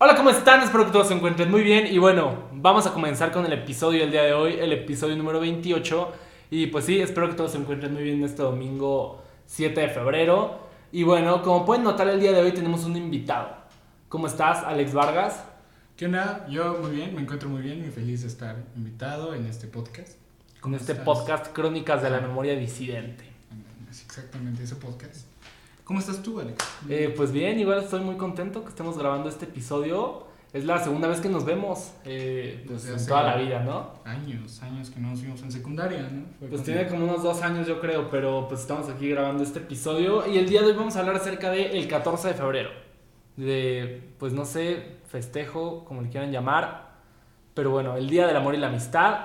Hola, ¿cómo están? Espero que todos se encuentren muy bien. Y bueno, vamos a comenzar con el episodio del día de hoy, el episodio número 28. Y pues sí, espero que todos se encuentren muy bien este domingo 7 de febrero. Y bueno, como pueden notar, el día de hoy tenemos un invitado. ¿Cómo estás, Alex Vargas? ¿Qué onda? Yo muy bien, me encuentro muy bien, muy feliz de estar invitado en este podcast. Con este podcast Crónicas de la Memoria Disidente. Es exactamente ese podcast. ¿Cómo estás tú, Alex? Eh, pues bien, igual estoy muy contento que estemos grabando este episodio. Es la segunda vez que nos vemos eh, pues, en toda la vida, ¿no? Años, años que no nos vimos en secundaria, ¿no? pues tiene como unos dos años yo creo, pero pues estamos aquí grabando este episodio y el día de hoy vamos a hablar acerca del el 14 de febrero. De, pues no sé, festejo, como le quieran llamar, pero bueno, el Día del Amor y la Amistad.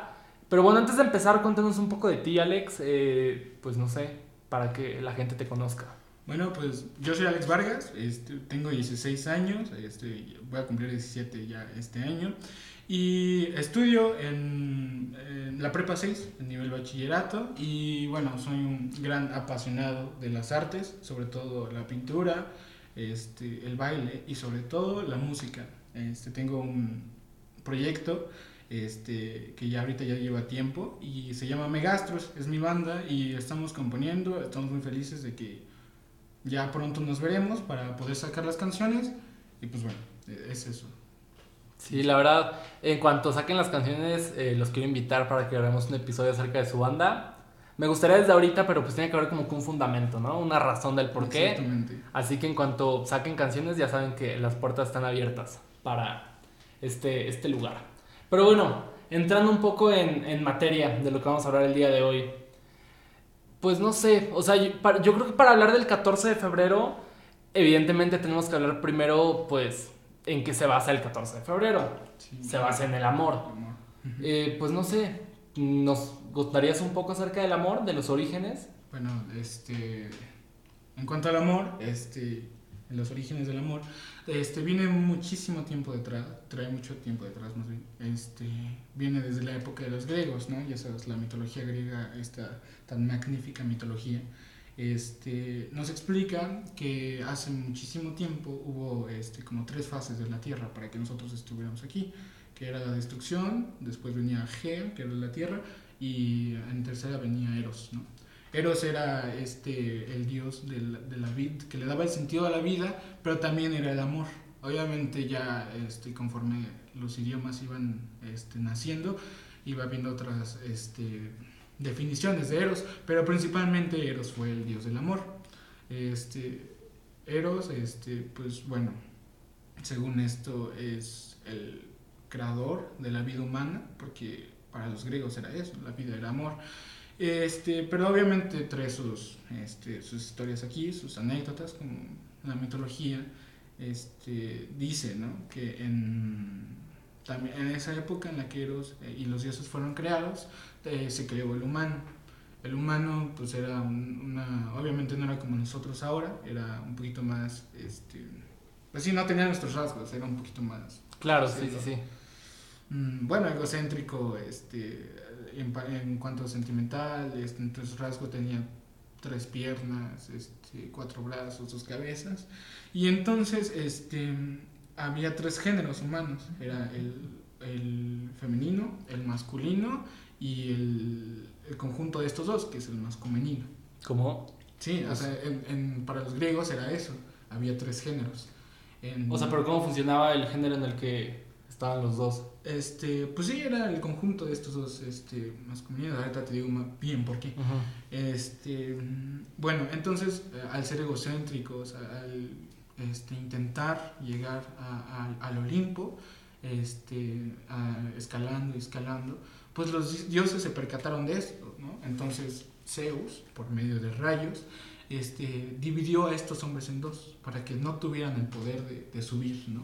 Pero bueno, antes de empezar, cuéntanos un poco de ti, Alex, eh, pues no sé, para que la gente te conozca. Bueno, pues yo soy Alex Vargas, este, tengo 16 años, este, voy a cumplir 17 ya este año y estudio en, la prepa 6, en nivel bachillerato y bueno, soy un gran apasionado de las artes, sobre todo la pintura, este, el baile y sobre todo la música. Este, tengo un proyecto este, que ya ahorita ya lleva tiempo y se llama Megastros, es mi banda y estamos componiendo, estamos muy felices de que ya pronto nos veremos para poder sacar las canciones y pues bueno, es eso. Sí, la verdad, en cuanto saquen las canciones, eh, los quiero invitar para que hagamos un episodio acerca de su banda. Me gustaría desde ahorita, pero pues tiene que haber como que un fundamento, ¿no? Una razón del por qué. Exactamente. Así que en cuanto saquen canciones, ya saben que las puertas están abiertas para este, este lugar. Pero bueno, entrando un poco en, en materia de lo que vamos a hablar el día de hoy. Pues no sé, o sea, yo, creo que para hablar del 14 de febrero, evidentemente tenemos que hablar primero, pues, en qué se basa el 14 de febrero. se basa en el amor. Eh, pues no sé, ¿nos gustarías un poco acerca del amor, de los orígenes? Bueno, este, en cuanto al amor, este, en los orígenes del amor, este, viene muchísimo tiempo detrás, trae mucho tiempo detrás más bien, este, viene desde la época de los griegos, ¿no? Ya sabes, la mitología griega, esta tan magnífica mitología, este, nos explica que hace muchísimo tiempo hubo este, como tres fases de la Tierra para que nosotros estuviéramos aquí, que era la destrucción, después venía Gea, que era la Tierra, y en tercera venía Eros, ¿no? Eros era este, el dios de la, vida, que le daba el sentido a la vida, pero también era el amor. Obviamente ya este, conforme los idiomas iban este, naciendo, iba habiendo otras este, definiciones de Eros, pero principalmente Eros fue el dios del amor. Este, Eros, este, pues bueno, según esto es el creador de la vida humana, porque para los griegos era eso, la vida era amor. Este, pero obviamente trae sus, este, sus historias aquí, sus anécdotas, como la mitología este, dice, ¿no? Que en, también en esa época en la que Eros eh, y los dioses fueron creados, eh, se creó el humano. El humano, pues era una, obviamente no era como nosotros ahora, era un poquito más, este, pues sí, no tenía nuestros rasgos, era un poquito más. Claro, sí, sí, sí. Mm, bueno, egocéntrico, este, en, cuanto a sentimental, este, entre sus rasgos tenía tres piernas, este, cuatro brazos, dos cabezas. Y entonces este, había tres géneros humanos. Era el, el femenino, el masculino y el, el, conjunto de estos dos, que es el masculino. ¿Cómo? Sí, o sea, en, para los griegos era eso. Había tres géneros. o sea, pero ¿cómo funcionaba el género en el que estaban los dos? Este, pues sí, era el conjunto de estos dos este, masculinos. Ahorita te digo bien por qué. este, bueno, entonces, eh, al ser egocéntricos, al este, intentar llegar a, al Olimpo, este, escalando y escalando, pues los dioses se percataron de esto, ¿no? Entonces, Zeus, por medio de rayos, este, dividió a estos hombres en dos, para que no tuvieran el poder de, de subir, ¿no?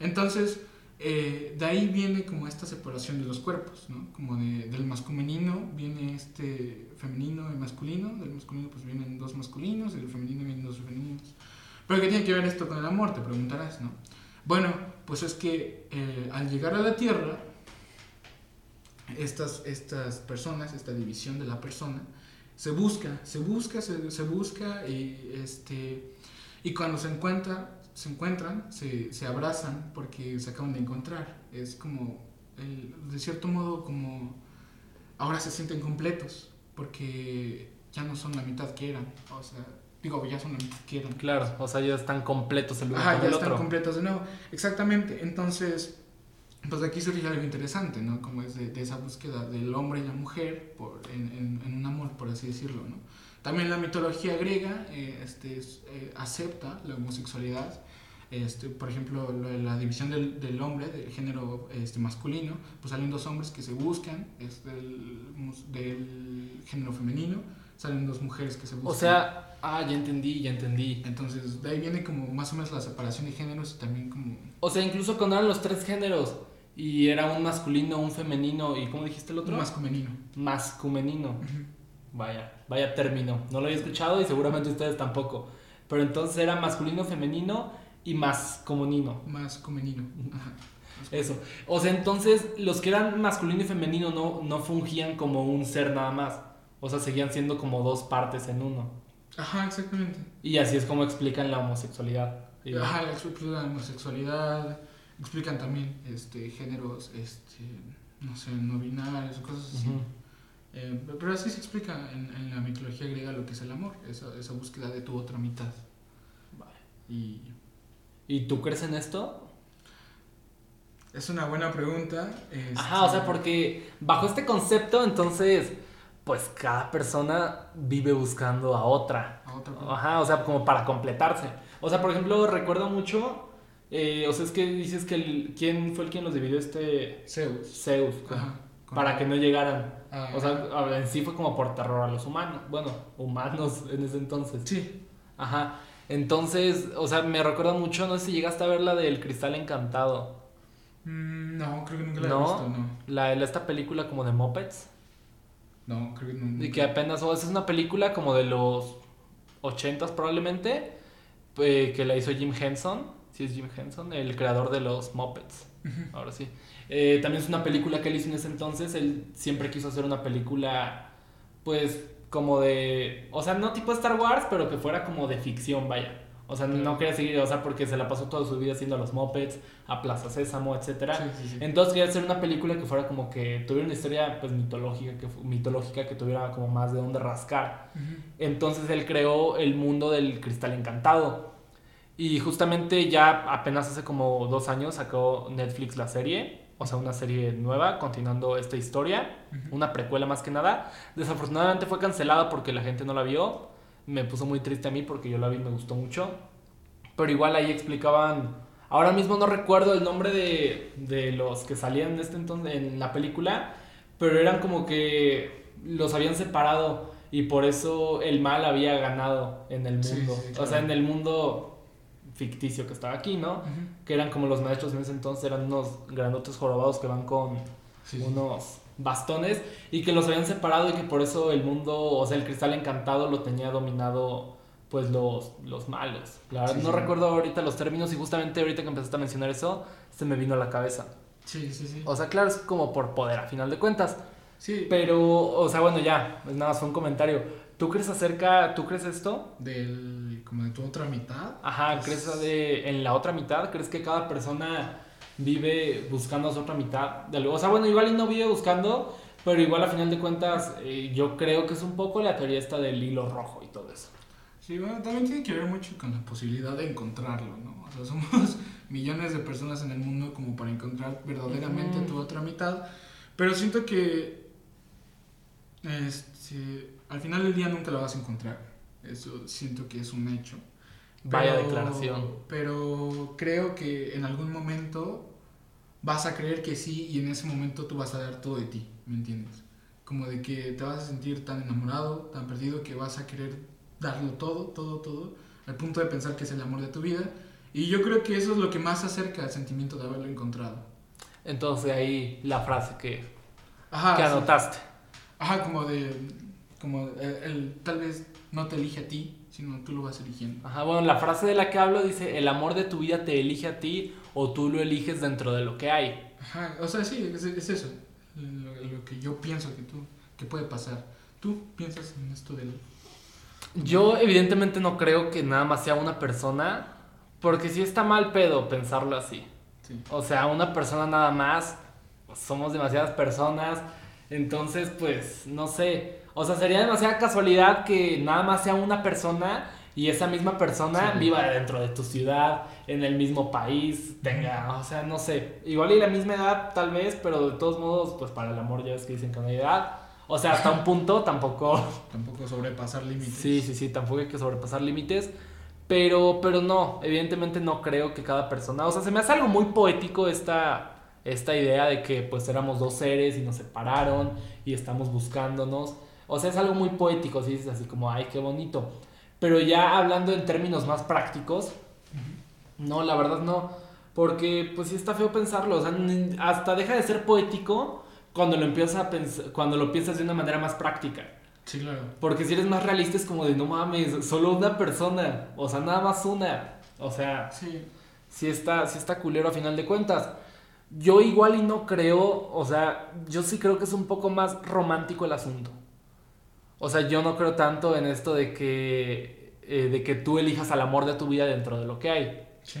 Entonces, eh, de ahí viene como esta separación de los cuerpos, ¿no? Como de, del masculino viene este femenino y masculino, del masculino pues vienen dos masculinos y del femenino vienen dos femeninos. Pero ¿qué tiene que ver esto con el amor? Te preguntarás, ¿no? Bueno, pues es que eh, al llegar a la Tierra, estas, estas personas, esta división de la persona, se busca, se busca, se, se busca y, este, y cuando se encuentra se encuentran, se, se abrazan porque se acaban de encontrar. Es como, el- de cierto modo, como ahora se sienten completos porque ya no son la mitad que eran. O sea, digo, ya son la mitad que eran. Claro, o sea, ya están completos el uno Ajá, con ya el están otro. completos de nuevo. Exactamente. Entonces, pues de aquí surge algo interesante, ¿no? Como es de, de esa búsqueda del hombre y la mujer por, en, en- en un amor, por así decirlo, ¿no? También la mitología griega eh, este, es- eh, acepta la homosexualidad. Este, por ejemplo, la división del, del hombre, del género este, masculino, pues salen dos hombres que se buscan, es del, género femenino, salen dos mujeres que se buscan. O sea, ah, ya entendí, ya entendí. Entonces, de ahí viene como más o menos la separación de géneros y también como... O sea, incluso cuando eran los tres géneros y era un masculino, un femenino y ¿cómo dijiste el otro? Más femenino. Mascumenino. Vaya, vaya término. No lo había escuchado y seguramente ustedes tampoco. Pero entonces era masculino, femenino y mascumenino. Más femenino. Ajá. Eso. O sea, entonces los que eran masculino y femenino no, no fungían como un ser nada más. O sea, seguían siendo como dos partes en uno. Ajá, exactamente. Y así es como explican la homosexualidad. Y- Ajá, explican la homosexualidad, explican también este, géneros, este, no sé, no binarios, cosas así. Eh, pero así se explica en, en la mitología griega lo que es el amor, esa, esa búsqueda de tu otra mitad. Vale. Y ¿Y tú crees en esto? es una buena pregunta. este, Ajá, o sea, porque bajo este concepto, entonces, pues cada persona vive buscando a otra. a otra Ajá, o sea, como para completarse. O sea, por ejemplo, recuerdo mucho, eh, o sea, es que dices que el, quién fue el quien los dividió este Zeus. Zeus, Ajá, con- para que no llegaran. Ah, O sea, en sí fue como por terror a los humanos. Bueno, humanos en ese entonces. sí. Ajá. Entonces, o sea, me recuerda mucho, no sé si llegaste a ver la del cristal encantado. Mm, no, creo que nunca la he ¿No? visto, no. La, esta película como de Muppets. No, creo que no. Y que apenas, o esa es una película como de los 80s probablemente, eh, que la hizo Jim Henson, sí es Jim Henson, el creador de los Muppets, ahora sí. Eh, también es una película que él hizo en ese entonces, él siempre quiso hacer una película, pues, como de, o sea, no tipo Star Wars, pero que fuera como de ficción, vaya. O sea, no quería seguir, o sea, porque se la pasó toda su vida haciendo a los Muppets, a Plaza Sésamo, etcétera. Sí, sí, sí. Entonces quería hacer una película que fuera como que tuviera una historia pues mitológica que mitológica que tuviera como más de dónde rascar. Entonces él creó el mundo del cristal encantado. Y justamente ya apenas hace como dos años sacó Netflix la serie, o sea, una serie nueva continuando esta historia, una precuela más que nada. Desafortunadamente fue cancelada porque la gente no la vio. Me puso muy triste a mí porque yo la vi y me gustó mucho. Pero igual ahí explicaban. Ahora mismo no recuerdo el nombre de, de los que salían en este entonces en la película. Pero eran como que los habían separado. Y por eso el mal había ganado en el Sí, mundo. O sea, en el mundo ficticio que estaba aquí, ¿no? Ujú. Que eran como los maestros en ese entonces, eran unos grandotes jorobados que van con Sí, sí. unos bastones y que los habían separado y que por eso el mundo, o sea, el cristal encantado lo tenía dominado pues los, los malos. La verdad Sí, no sí. recuerdo ahorita los términos y justamente ahorita que empezaste a mencionar eso, se me vino a la cabeza. Sí, sí, sí. O sea, claro, es como por poder a final de cuentas. Sí, Pero, o sea, bueno, ya, es nada fue un comentario. ¿Tú crees acerca, tú crees esto? del como de tu otra mitad. Ajá, Pues- ¿crees de, en la otra mitad? ¿Crees que cada persona vive buscando a su otra mitad? De algo? O sea, bueno, igual y no vive buscando, pero igual a final de cuentas eh, yo creo que es un poco la teoría esta del hilo rojo y todo eso. Sí, bueno, también tiene que ver mucho con la posibilidad de encontrarlo, ¿no? O sea, somos millones de personas en el mundo como para encontrar verdaderamente tu otra mitad, pero siento que este, al final del día nunca la vas a encontrar. Eso siento que es un hecho. Vaya declaración. Pero creo que en algún momento vas a creer que sí y en ese momento tú vas a dar todo de ti, ¿me entiendes? Como de que te vas a sentir tan enamorado, tan perdido que vas a querer darlo todo, todo, todo, al punto de pensar que es el amor de tu vida. Y yo creo que eso es lo que más acerca al sentimiento de haberlo encontrado. Entonces ahí la frase que, Ajá, que sí. anotaste. Ajá, como de, como el, el- tal vez no te elige a ti, sino tú lo vas eligiendo. Ajá, bueno, la frase de la que hablo dice, el amor de tu vida te elige a ti o tú lo eliges dentro de lo que hay. Ajá, o sea, sí, es, es eso, lo, lo que yo pienso que tú, que puede pasar. ¿Tú piensas en esto del...? Yo evidentemente no creo que nada más sea una persona, Porque sí está mal pedo pensarlo así. O sea, una persona nada más, somos demasiadas personas, entonces pues no sé, o sea, sería demasiada casualidad que nada más sea una persona y esa misma persona viva dentro de tu ciudad, en el mismo país, tenga, o sea, no sé, igual y la misma edad tal vez, pero de todos modos, pues para el amor ya ves que dicen que no hay edad. O sea, hasta un punto tampoco... Tampoco sobrepasar límites. Sí, sí, sí, tampoco hay que sobrepasar límites. Pero, pero no, evidentemente no creo que cada persona, o sea, se me hace algo muy poético esta, esta idea de que pues éramos dos seres y nos separaron y estamos buscándonos. O sea, es algo muy poético, si dices así como, ay, qué bonito. Pero ya hablando en términos más prácticos, no, la verdad no. Porque pues sí está feo pensarlo. O sea, hasta deja de ser poético cuando lo empiezas a pensar, cuando lo piensas de una manera más práctica. Sí, claro. Porque si eres más realista es como de no mames, solo una persona, o sea, nada más una. O sea, sí, sí está, sí está culero a final de cuentas. Yo igual y no creo, o sea, yo sí creo que es un poco más romántico el asunto. O sea, yo no creo tanto en esto de que, eh, de que tú elijas al amor de tu vida dentro de lo que hay. Sí.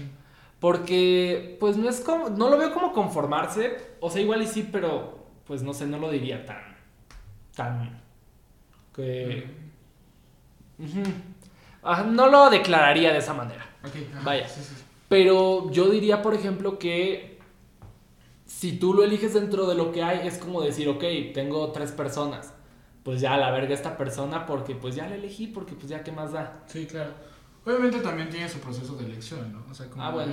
Porque, pues no es como, no lo veo como conformarse. O sea, igual y sí, pero, pues no sé, no lo diría tan, tan que... no lo declararía de esa manera. Vaya. Pero yo diría, por ejemplo, que si tú lo eliges dentro de lo que hay, es como decir, ok, tengo tres personas. Pues ya la verga esta persona porque pues ya la elegí, porque pues ya qué más da. Sí, claro. Obviamente también tiene su proceso de elección, ¿no? O sea, como ah,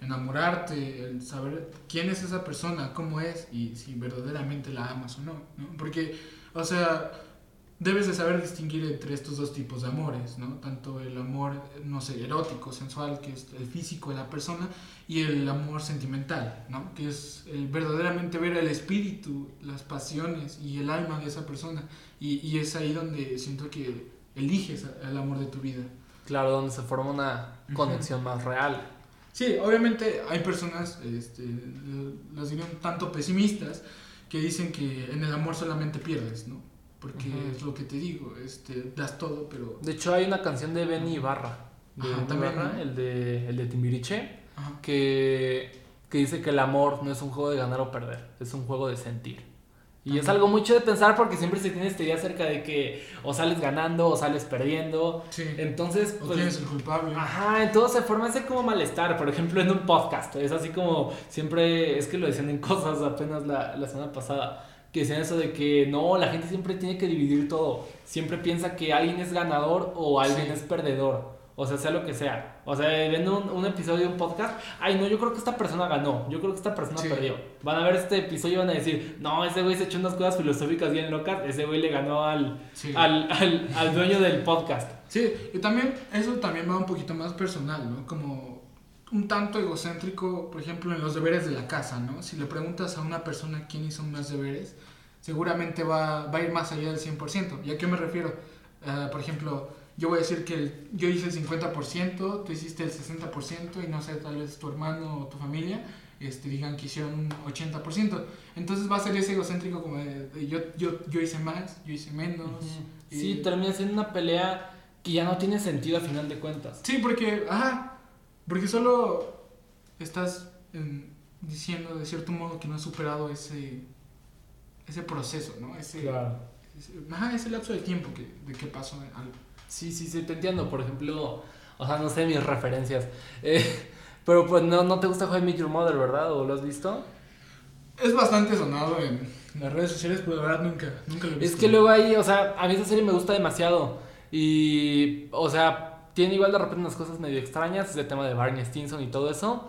enamorarte, el saber quién es esa persona, cómo es y si verdaderamente la amas o no, ¿no? Porque, o sea, debes de saber distinguir entre estos dos tipos de amores, ¿no? Tanto el amor, no sé, erótico, sensual, que es el físico de la persona, y el amor sentimental, ¿no? Que es el verdaderamente ver el espíritu, las pasiones y el alma de esa persona. Y, y es ahí donde siento que eliges el amor de tu vida. Claro, donde se forma una conexión más real. Sí, obviamente hay personas, este, las diría un tanto pesimistas, que dicen que en el amor solamente pierdes, ¿no? Porque es lo que te digo, este, das todo, pero... De hecho hay una canción de Benny Ibarra, de Ibarra, el de, el de Timbiriche, que, que dice que el amor no es un juego de ganar o perder, es un juego de sentir. Y es algo mucho de pensar porque siempre se tiene esta idea acerca de que o sales ganando o sales perdiendo. Sí. Entonces, o pues, tienes el culpable. Ajá, entonces se forma ese como malestar. Por ejemplo, en un podcast. Es así como siempre, es que lo decían en cosas apenas la, la semana pasada que decían eso de que no, la gente siempre tiene que dividir todo. Siempre piensa que alguien es ganador o alguien es perdedor. O sea, sea lo que sea. O sea, viendo un, episodio de un podcast, ay, no, yo creo que esta persona ganó, yo creo que esta persona perdió. Van a ver este episodio y van a decir, no, ese güey se echó unas cosas filosóficas bien locas, ese güey le ganó al, al, al, al, dueño del podcast. Sí, y también, eso también va un poquito más personal, ¿no? Como un tanto egocéntrico, por ejemplo, en los deberes de la casa, ¿no? Si le preguntas a una persona quién hizo más deberes, seguramente va, va a ir más allá del 100%. ¿Y a qué me refiero? Uh, por ejemplo, yo voy a decir que el, yo hice el 50%, tú hiciste el 60% y no sé, tal vez tu hermano o tu familia este, digan que hicieron un 80%. Entonces va a ser ese egocéntrico como de, yo, yo, yo hice más, yo hice menos. Sí, termina siendo una pelea que ya no tiene sentido a final de cuentas. Sí, porque, ajá, porque solo estás diciendo de cierto modo que no has superado ese, ese proceso, ¿no? Ese, claro. Ese, ese lapso de tiempo que, de qué pasó algo. Sí, sí, sí, te entiendo. Por ejemplo, o sea, no sé mis referencias. Eh, pero pues no, no te gusta How I Met Your Mother, ¿verdad? ¿O lo has visto? Es bastante sonado en las redes sociales, pero de verdad nunca, nunca lo he visto. Es que luego ahí, o sea, a mí esa serie me gusta demasiado. Y, o sea, tiene igual de repente unas cosas medio extrañas, ese tema de Barney Stinson y todo eso.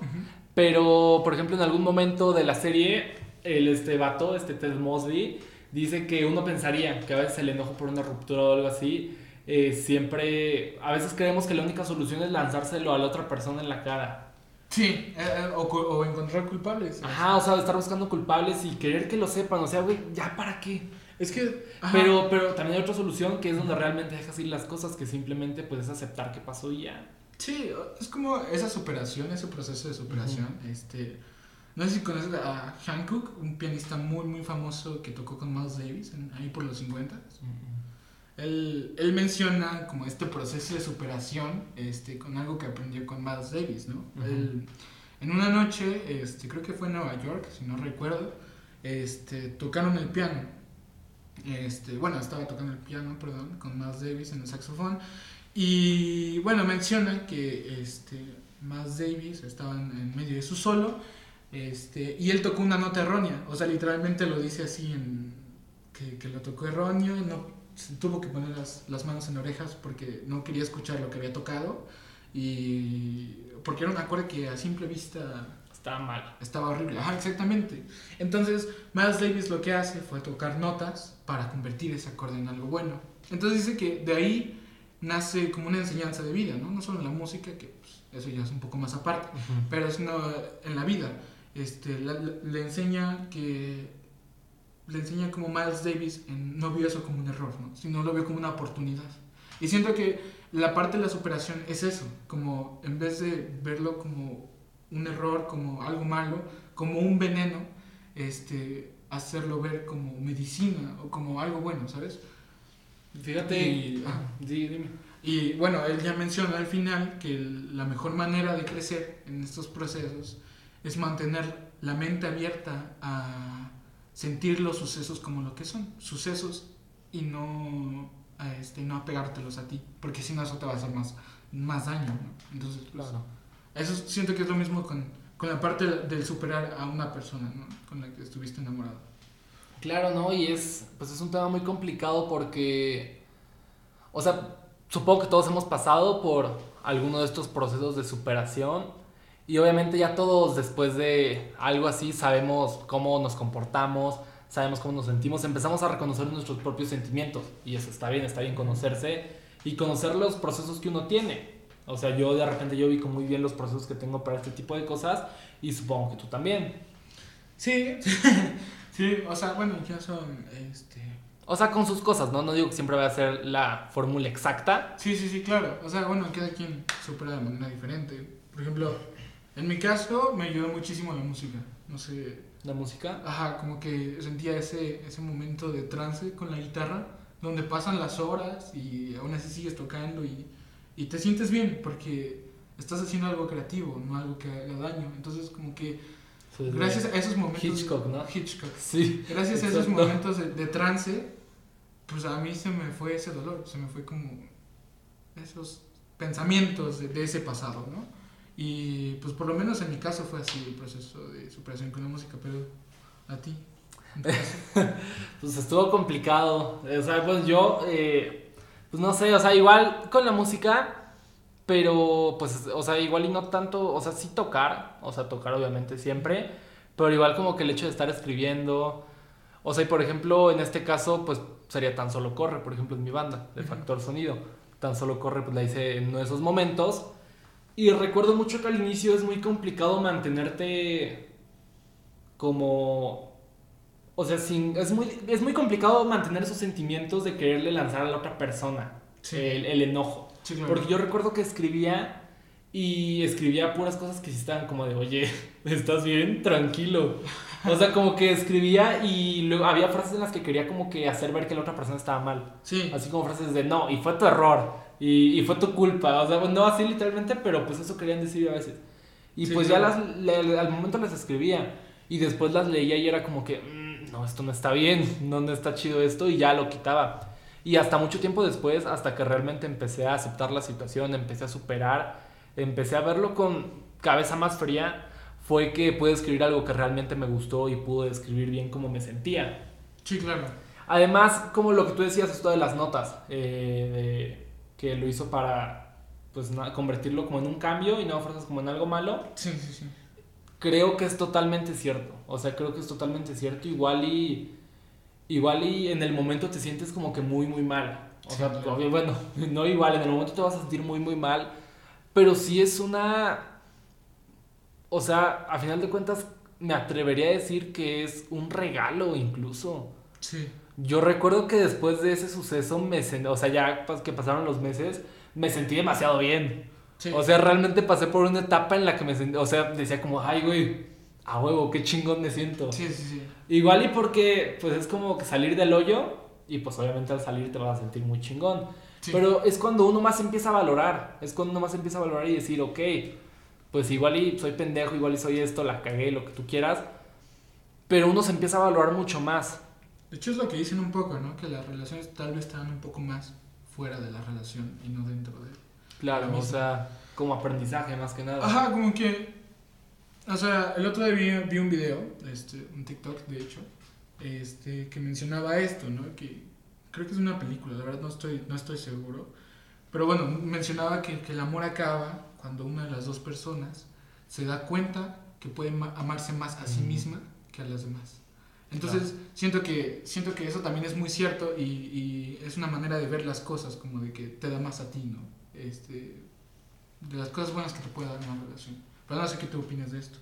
Pero, por ejemplo, en algún momento de la serie, el este vato, este Ted Mosby, dice que uno pensaría que a veces el enojo por una ruptura o algo así, eh, siempre, a veces creemos que la única solución es lanzárselo a la otra persona en la cara. Sí, eh, eh, o, o, encontrar culpables. Ajá, o sea, estar buscando culpables y querer que lo sepan, o sea, güey, ¿ya para qué? Es que... Pero, pero también hay otra solución que es donde realmente dejas ir las cosas, que simplemente puedes aceptar que pasó y ya. Sí, es como esa superación, ese proceso de superación. este, no sé si conoces a Hancock, un pianista muy, muy famoso que tocó con Miles Davis ahí por los 50. él, él, menciona como este proceso de superación este, con algo que aprendió con Miles Davis, ¿no? él, en una noche, este, creo que fue en Nueva York, si no recuerdo, este, tocaron el piano. Este, bueno, estaba tocando el piano, perdón, con Miles Davis en el saxofón. Y bueno, menciona que este, Miles Davis estaba en, medio de su solo este, y él tocó una nota errónea. O sea, literalmente lo dice así en, que, que lo tocó erróneo. No, tuvo que poner las, las, manos en orejas porque no quería escuchar lo que había tocado y porque era un acorde que a simple vista estaba mal. Estaba horrible, ajá, exactamente. Entonces, Miles Davis lo que hace fue tocar notas para convertir ese acorde en algo bueno. Entonces dice que de ahí nace como una enseñanza de vida, ¿no? No solo en la música, que pues, eso ya es un poco más aparte, pero sino en la vida. Este, le enseña que le enseña como Miles Davis no vio eso como un error, ¿no? sino lo vio como una oportunidad. Y siento que la parte de la superación es eso, como en vez de verlo como un error, como algo malo, como un veneno, este, hacerlo ver como medicina o como algo bueno, ¿sabes? Fíjate, y, dime. y bueno, él ya menciona al final que la mejor manera de crecer en estos procesos es mantener la mente abierta a sentir los sucesos como lo que son, sucesos y no, este, no apegártelos a ti, porque si no eso te va a hacer más, más daño. Entonces, pues, claro. eso siento que es lo mismo con, con la parte del superar a una persona ¿no? con la que estuviste enamorado. Claro, ¿no? Y es, pues es un tema muy complicado porque, o sea, supongo que todos hemos pasado por alguno de estos procesos de superación y obviamente ya todos después de algo así sabemos cómo nos comportamos, sabemos cómo nos sentimos, empezamos a reconocer nuestros propios sentimientos. Y eso está bien, está bien conocerse y conocer los procesos que uno tiene. O sea, yo de repente yo ubico muy bien los procesos que tengo para este tipo de cosas y supongo que tú también. Sí, sí, o sea, bueno, ya son, este... O sea, con sus cosas, ¿no? No digo que siempre va a ser la fórmula exacta. Sí, sí, sí, claro. O sea, bueno, cada quien supera de manera diferente. Por ejemplo, en mi caso me ayudó muchísimo la música. No sé. ¿La música? Ajá, como que sentía ese, ese momento de trance con la guitarra, donde pasan las horas y aún así sigues tocando y, y te sientes bien porque estás haciendo algo creativo, no algo que haga daño. Entonces, como que gracias a esos momentos. Hitchcock, ¿no? Hitchcock. Sí. Gracias a esos momentos de, trance, pues a mí se me fue ese dolor, se me fue como esos pensamientos de, de ese pasado, ¿no? Y pues por lo menos en mi caso fue así el proceso de superación con la música, pero a ti. pues estuvo complicado. O sea, pues yo, eh, pues no sé, o sea, igual con la música, pero pues, o sea, igual y no tanto, o sea, sí tocar, o sea, tocar obviamente siempre, pero igual como que el hecho de estar escribiendo, o sea, y por ejemplo, en este caso, pues sería tan solo corre, por ejemplo, en mi banda, de factor sonido. Tan solo corre, pues la hice en uno de esos momentos. Y recuerdo mucho que al inicio es muy complicado mantenerte como... O sea, sin, es, muy, es muy complicado mantener esos sentimientos de quererle lanzar a la otra persona. El, el, enojo. Porque yo recuerdo que escribía y escribía puras cosas que sí estaban como de, oye, ¿estás bien? Tranquilo. O sea, como que escribía y luego había frases en las que quería como que hacer ver que la otra persona estaba mal. Sí. Así como frases de, no, y fue tu error. Y, y, fue tu culpa, o sea, no así literalmente, pero pues eso querían decir a veces. Y pues ya las, al momento las escribía y después las leía y era como que, no, esto no está bien, no, no está chido esto y ya lo quitaba. Y hasta mucho tiempo después, hasta que realmente empecé a aceptar la situación, empecé a superar, empecé a verlo con cabeza más fría, fue que pude escribir algo que realmente me gustó y pude escribir bien como me sentía. Sí, claro. Además, como lo que tú decías, esto de las notas, eh, de que lo hizo para pues convertirlo como en un cambio y no fuerzas como en algo malo. Sí, sí, sí. Creo que es totalmente cierto. O sea, creo que es totalmente cierto. Igual y igual y en el momento te sientes como que muy muy mal. O sea, bueno, no igual, en el momento te vas a sentir muy muy mal, pero sí es una o sea, a final de cuentas me atrevería a decir que es un regalo incluso. Sí. Yo recuerdo que después de ese suceso, me o sea, ya que pasaron los meses, me sentí demasiado bien. O sea, realmente pasé por una etapa en la que me sentí, o sea, decía como, ay, güey, a huevo, qué chingón me siento. Sí, sí, sí. Igual y porque, pues es como que salir del hoyo y pues obviamente al salir te vas a sentir muy chingón. Pero es cuando uno más empieza a valorar, es cuando uno más empieza a valorar y decir, ok, pues igual y soy pendejo, igual y soy esto, la cagué, lo que tú quieras, pero uno se empieza a valorar mucho más. De hecho es lo que dicen un poco, ¿no? Que las relaciones tal vez están un poco más fuera de la relación y no dentro de... Claro, o sea, como aprendizaje más que nada. Ajá, como que... O sea, el otro día vi, vi un video, este, un TikTok de hecho, este, que mencionaba esto, ¿no? Que creo que es una película, la verdad no estoy, no estoy seguro. Pero bueno, mencionaba que, que el amor acaba cuando una de las dos personas se da cuenta que puede amarse más a sí misma que a las demás. Entonces, siento, que, siento que eso también es muy cierto y, y, es una manera de ver las cosas, como de que te da más a ti, ¿no? Este, de las cosas buenas que te puede dar una relación. Pero no sé qué tú opinas de esto.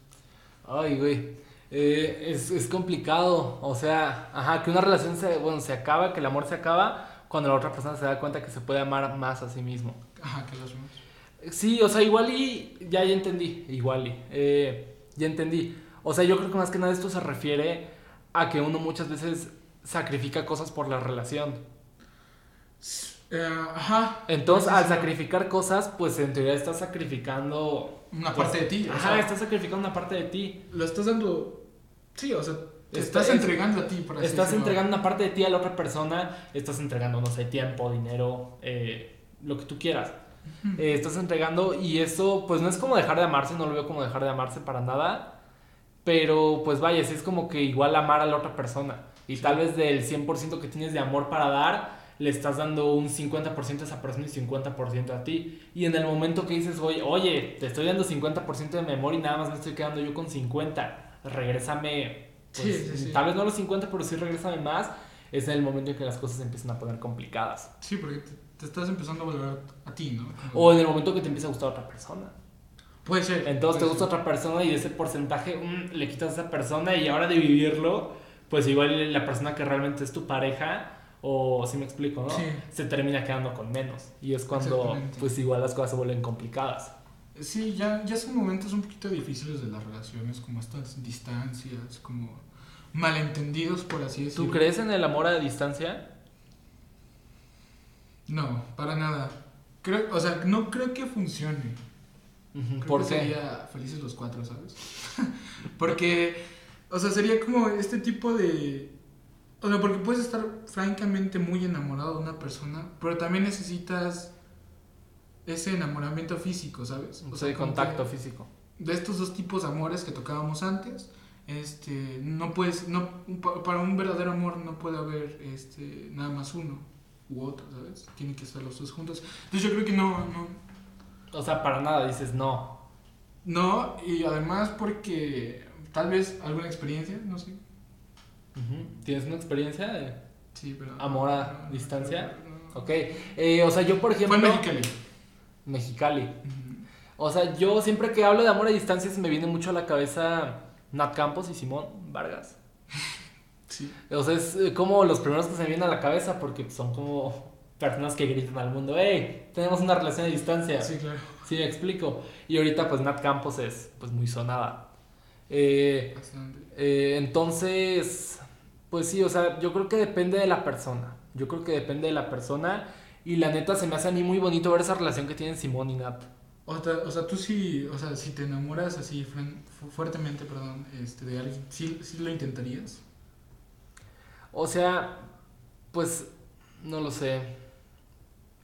Ay, güey. Eh, es, es, complicado. O sea, ajá, que una relación se, bueno, se acaba, que el amor se acaba cuando la otra persona se da cuenta que se puede amar más a sí mismo. Ajá, que los demás. Sí, o sea, igual y. Ya, ya entendí. Igual y. Eh, ya entendí. O sea, yo creo que más que nada esto se refiere a que uno muchas veces sacrifica cosas por la relación. Eh, ajá. Entonces, al sacrificar cosas, pues en teoría estás sacrificando. Una parte de ti. Ajá, estás sacrificando una parte de ti. Lo estás dando. Sí, o sea, estás entregando a ti, por Estás entregando una parte de ti a la otra persona, estás entregando, no sé, tiempo, dinero, eh, lo que tú quieras. Eh, estás entregando y eso, pues no es como dejar de amarse, no lo veo como dejar de amarse para nada. Pero pues vaya, sí es como que igual amar a la otra persona. Y tal vez del 100% que tienes de amor para dar, le estás dando un 50% a esa persona y 50% a ti. Y en el momento que dices, oye, oye, te estoy dando 50% de amor y nada más me estoy quedando yo con 50, regrésame, pues, tal vez no los 50, pero sí regrésame más, es en el momento en que las cosas empiezan a poner complicadas. Sí, porque te, estás empezando a valorar a ti, ¿no? O en el momento que te empieza a gustar otra persona. Puede ser. Entonces te gusta otra persona y de ese porcentaje mm, le quitas a esa persona y ahora de vivirlo, pues igual la persona que realmente es tu pareja, o si me explico, ¿no? Se termina quedando con menos. Y es cuando pues igual las cosas se vuelven complicadas. Sí, ya, ya son momentos un poquito difíciles de las relaciones, como estas distancias, como malentendidos, por así decirlo. ¿Tú crees en el amor a distancia? No, para nada. Creo, o sea, no creo que funcione. ¿Por qué? Sería felices los cuatro, ¿sabes? porque, o sea, sería como este tipo de... O sea, porque puedes estar francamente muy enamorado de una persona, pero también necesitas ese enamoramiento físico, ¿sabes? O sea, de contacto físico. De estos dos tipos de amores que tocábamos antes, este, no puedes, no, para un verdadero amor no puede haber este, nada más uno u otro, ¿sabes? Tienen que estar los dos juntos. Entonces yo creo que no, no, o sea, para nada dices no. No, y además porque tal vez alguna experiencia, no sé. ¿Tienes una experiencia de sí, pero, amor a distancia? ok. Eh, o sea, yo por ejemplo... Fue Mexicali. Mexicali. O sea, yo siempre que hablo de amor a distancia se me viene mucho a la cabeza Nat Campos y Simón Vargas. sí. O sea, es eh, como los primeros que se me vienen a la cabeza porque son como personas que gritan al mundo, hey, tenemos una relación a distancia. Sí, claro. Sí, me explico. Y ahorita pues Nat Campos es pues muy sonada. Eh, eh, entonces, pues sí, o sea, yo creo que depende de la persona. Yo creo que depende de la persona. Y la neta se me hace a mí muy bonito ver esa relación que tienen Simón y Nat. O sea, o sea, tú sí, o sea, si te enamoras así fuertemente, perdón, este, de alguien, ¿sí, ¿sí lo intentarías? O sea, pues, no lo sé.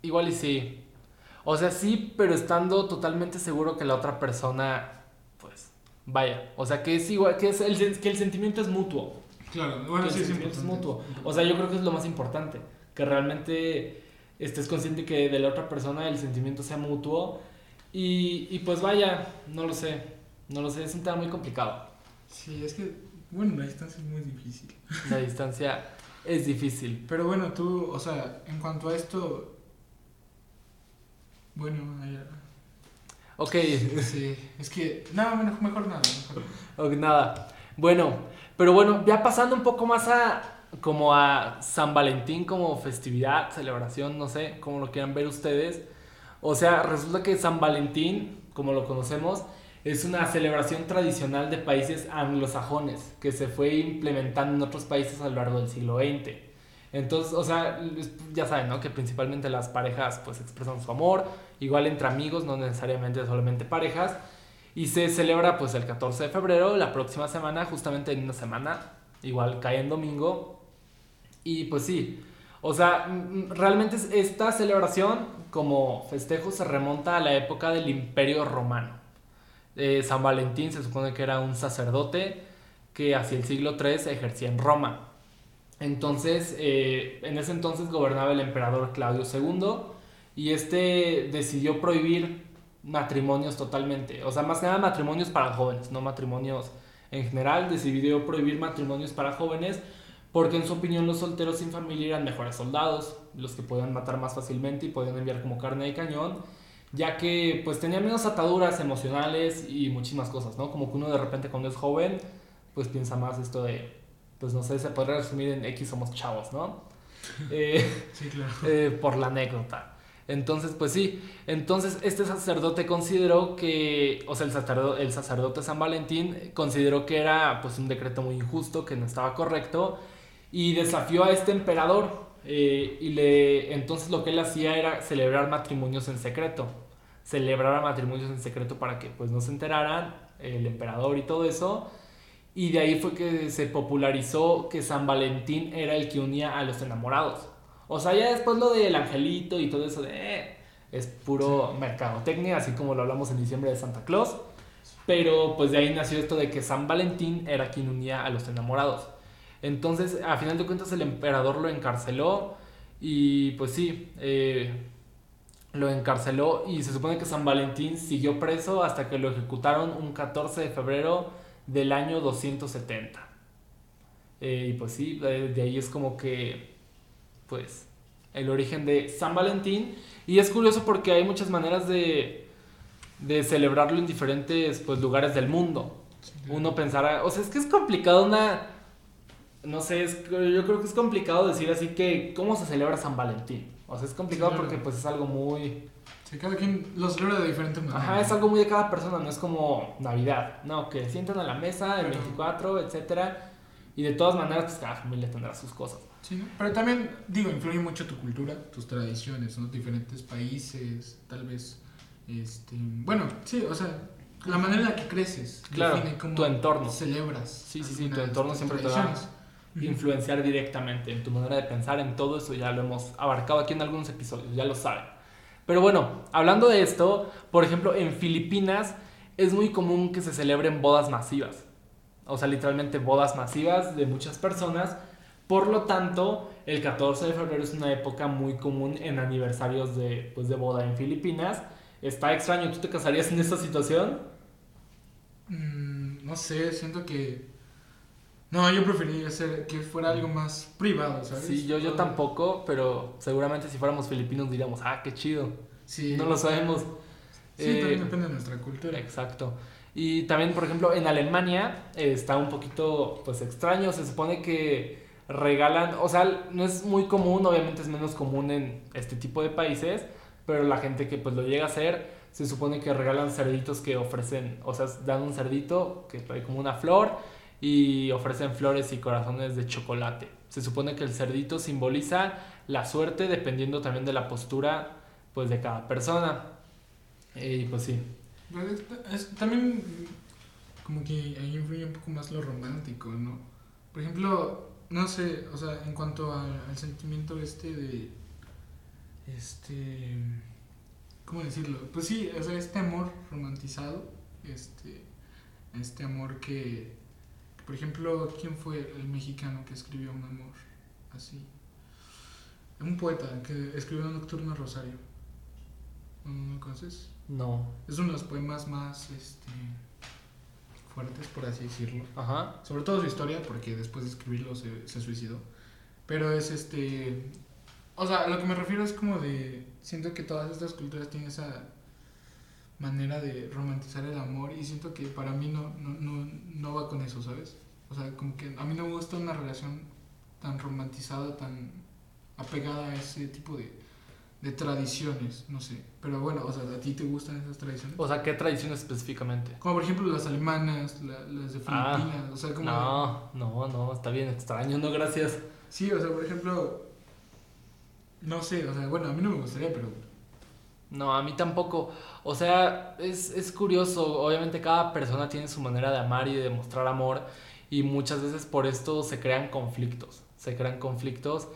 Igual y sí. O sea, sí, pero estando totalmente seguro que la otra persona, vaya. O sea, que es igual, que, es el, que el sentimiento es mutuo. Claro, bueno, sí, el sentimiento es mutuo. O sea, yo creo que es lo más importante. Que realmente estés consciente que de la otra persona el sentimiento sea mutuo. Y, y pues vaya, no lo sé. No lo sé, es un tema muy complicado. Sí, es que, bueno, la distancia es muy difícil. La distancia es difícil. Pero bueno, tú, o sea, en cuanto a esto, bueno, ya. Ok. Sí, es que. Nada, mejor, nada. Mejor. nada. Bueno, pero bueno, ya pasando un poco más a. Como a San Valentín como festividad, celebración, no sé, como lo quieran ver ustedes. O sea, resulta que San Valentín, como lo conocemos, es una celebración tradicional de países anglosajones que se fue implementando en otros países a lo largo del siglo XX. Entonces, o sea, ya saben, ¿no? Que principalmente las parejas pues expresan su amor, igual entre amigos, no necesariamente solamente parejas. Y se celebra pues el 14 de febrero, la próxima semana, justamente en una semana, igual cae en domingo. Y pues sí, o sea, realmente esta celebración como festejo se remonta a la época del Imperio Romano. Eh, San Valentín se supone que era un sacerdote que hacia el siglo III ejercía en Roma. Entonces, eh, en ese entonces gobernaba el emperador Claudio II y este decidió prohibir matrimonios totalmente. O sea, más que nada matrimonios para jóvenes, no matrimonios en general. Decidió prohibir matrimonios para jóvenes porque en su opinión los solteros sin familia eran mejores soldados, los que podían matar más fácilmente y podían enviar como carne de cañón, ya que pues tenían menos ataduras emocionales y muchísimas cosas, ¿no? Como que uno de repente cuando es joven, pues piensa más esto de pues no sé, se podría resumir en X somos chavos, ¿no? Eh, sí, claro. Eh, por la anécdota. Entonces, pues sí, entonces este sacerdote consideró que, o sea, el sacerdote, el sacerdote San Valentín consideró que era pues un decreto muy injusto, que no estaba correcto, y desafió a este emperador. Eh, y le, entonces lo que él hacía era celebrar matrimonios en secreto, celebrar matrimonios en secreto para que pues no se enteraran el emperador y todo eso y de ahí fue que se popularizó que San Valentín era el que unía a los enamorados. O sea, ya después lo del angelito y todo eso de... Eh, es puro mercadotecnia, así como lo hablamos en diciembre de Santa Claus. Pero pues de ahí nació esto de que San Valentín era quien unía a los enamorados. Entonces, a final de cuentas, el emperador lo encarceló y pues sí, eh, lo encarceló y se supone que San Valentín siguió preso hasta que lo ejecutaron un 14 de febrero del año 270. Eh, y pues sí, de, ahí es como que, pues, el origen de San Valentín. Y es curioso porque hay muchas maneras de, de celebrarlo en diferentes pues, lugares del mundo. Uno pensará, o sea, es que es complicado una... No sé, es, yo creo que es complicado decir así que, ¿cómo se celebra San Valentín? O sea, es complicado porque pues es algo muy Sí, cada quien lo celebra de diferente manera. Ajá, es algo muy de cada persona, no es como Navidad. No, que sientan a la mesa el 24, etcétera. Y de todas maneras, pues cada familia tendrá sus cosas. Sí, ¿no? Pero también, digo, influye mucho tu cultura, tus tradiciones, ¿no? Diferentes países, tal vez. Este, bueno, sí, o sea, la manera en la que creces. Claro, tu entorno. Celebras. Sí, sí, sí, tu entorno siempre te va a influenciar directamente en tu manera de pensar, en todo eso. Ya lo hemos abarcado aquí en algunos episodios, ya lo saben. Pero bueno, hablando de esto, por ejemplo, en Filipinas es muy común que se celebren bodas masivas. O sea, literalmente bodas masivas de muchas personas. Por lo tanto, el 14 de febrero es una época muy común en aniversarios de, pues, de boda en Filipinas. Está extraño, ¿tú te casarías en esta situación? Mm, no sé, siento que no, yo preferiría ser que fuera algo más privado, ¿sabes? Sí, yo, yo tampoco, pero seguramente si fuéramos filipinos diríamos, ah, qué chido. Sí. No lo sabemos. Sí, también eh, depende de nuestra cultura. Exacto. Y también, por ejemplo, en Alemania eh, está un poquito, pues, extraño. Se supone que regalan, o sea, no es muy común, obviamente es menos común en este tipo de países, pero la gente que pues lo llega a hacer, se supone que regalan cerditos que ofrecen, o sea, dan un cerdito que trae como una flor y ofrecen flores y corazones de chocolate. Se supone que el cerdito simboliza la suerte dependiendo también de la postura pues de cada persona. Y pues sí. también como que ahí influye un poco más lo romántico, ¿no? Por ejemplo, no sé, o sea, en cuanto al sentimiento este de este ¿cómo decirlo? Pues sí, o sea, este amor romantizado, este este amor que por ejemplo, ¿quién fue el mexicano que escribió un amor así? Un poeta que escribió Nocturno Rosario. ¿No lo conoces? No. Es uno de los poemas más este, fuertes, por así decirlo. Ajá. Sobre todo su historia, porque después de escribirlo se, se suicidó. Pero es este. O sea, lo que me refiero es como de. Siento que todas estas culturas tienen esa manera de romantizar el amor y siento que para mí no, no, no, no va con eso, ¿sabes? O sea, como que a mí no me gusta una relación tan romantizada, tan apegada a ese tipo de, de tradiciones, no sé. Pero bueno, o sea, ¿a ti te gustan esas tradiciones? O sea, ¿qué tradiciones específicamente? Como por ejemplo las alemanas, las de ah, Filipinas, o sea, como... No, no, no, está bien extraño, no, gracias. sí, o sea, por ejemplo, no sé, o sea, bueno, a mí no me gustaría, pero... No, a mí tampoco. O sea, es, es curioso. Obviamente cada persona tiene su manera de amar y de demostrar amor. Y muchas veces por esto se crean conflictos. Se crean conflictos.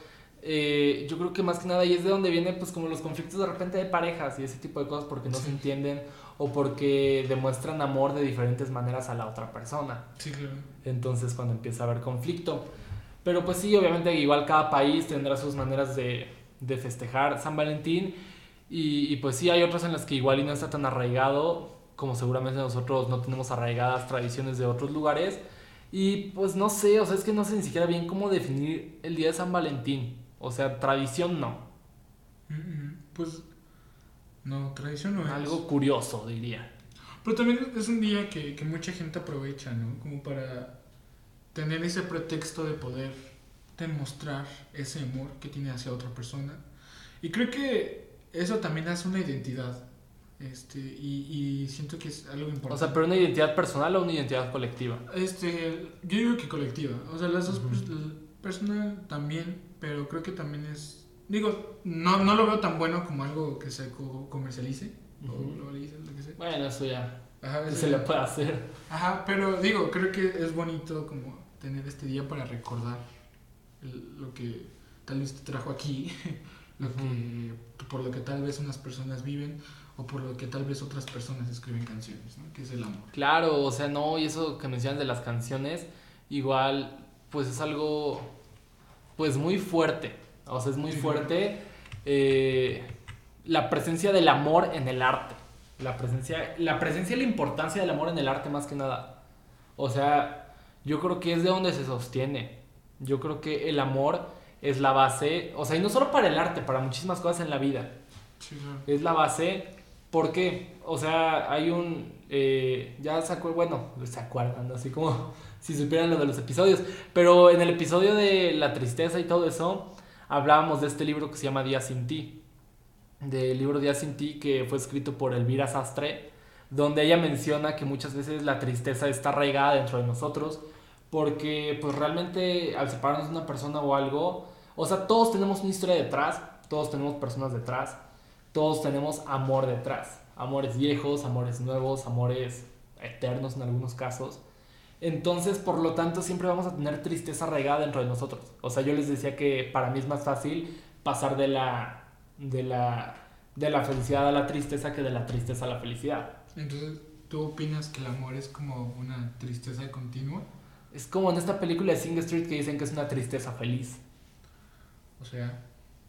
Eh, yo creo que más que nada y es de donde vienen pues como los conflictos de repente de parejas y ese tipo de cosas porque no se entienden o porque demuestran amor de diferentes maneras a la otra persona. Sí, claro. Entonces cuando empieza a haber conflicto. Pero pues sí, obviamente igual cada país tendrá sus maneras de, de festejar San Valentín. Y, y, pues sí, hay otras en las que igual y no está tan arraigado, como seguramente nosotros no tenemos arraigadas tradiciones de otros lugares. Y pues no sé, o sea, es que no sé ni siquiera bien cómo definir el día de San Valentín. O sea, tradición no. Pues no, tradición no es. Algo curioso, diría. Pero también es un día que, que mucha gente aprovecha, ¿no? Como para tener ese pretexto de poder demostrar ese amor que tiene hacia otra persona. Y creo que eso también hace una identidad. Este, y, y, siento que es algo importante. O sea, pero una identidad personal o una identidad colectiva. Este, yo digo que colectiva. O sea, las dos uh -huh. personal también, pero creo que también es. Digo, no, no lo veo tan bueno como algo que se comercialice. Uh -huh. O globalice, lo que sea. Bueno, eso ya. Ajá, eso se ya. le puede hacer. Ajá, pero digo, creo que es bonito como tener este día para recordar el, lo que tal vez te trajo aquí. lo que, por lo que tal vez unas personas viven o por lo que tal vez otras personas escriben canciones, ¿no? que es el amor. Claro, o sea, no, y eso que mencionas de las canciones, igual, pues es algo, pues muy fuerte, o sea, es muy fuerte eh, la presencia del amor en el arte, la presencia, la presencia y la importancia del amor en el arte más que nada, o sea, yo creo que es de donde se sostiene, yo creo que el amor es la base, o sea, y no solo para el arte, para muchísimas cosas en la vida. Sí. Es la base ¿Por qué? O sea, hay un... Eh, ya sacó, bueno, se acuerdan, así como si supieran lo de los episodios. Pero en el episodio de la tristeza y todo eso, hablábamos de este libro que se llama Día sin ti. Del libro Día sin ti que fue escrito por Elvira Sastre, donde ella menciona que muchas veces la tristeza está arraigada dentro de nosotros, porque pues realmente al separarnos de una persona o algo, o sea, todos tenemos una historia detrás, todos tenemos personas detrás todos tenemos amor detrás. Amores viejos, amores nuevos, amores eternos en algunos casos. Entonces, por lo tanto, siempre vamos a tener tristeza arraigada dentro de nosotros. O sea, yo les decía que para mí es más fácil pasar de la, de la, de la felicidad a la tristeza que de la tristeza a la felicidad. Entonces, ¿tú opinas que el amor es como una tristeza continua? Es como en esta película de Sing Street que dicen que es una tristeza feliz. O sea.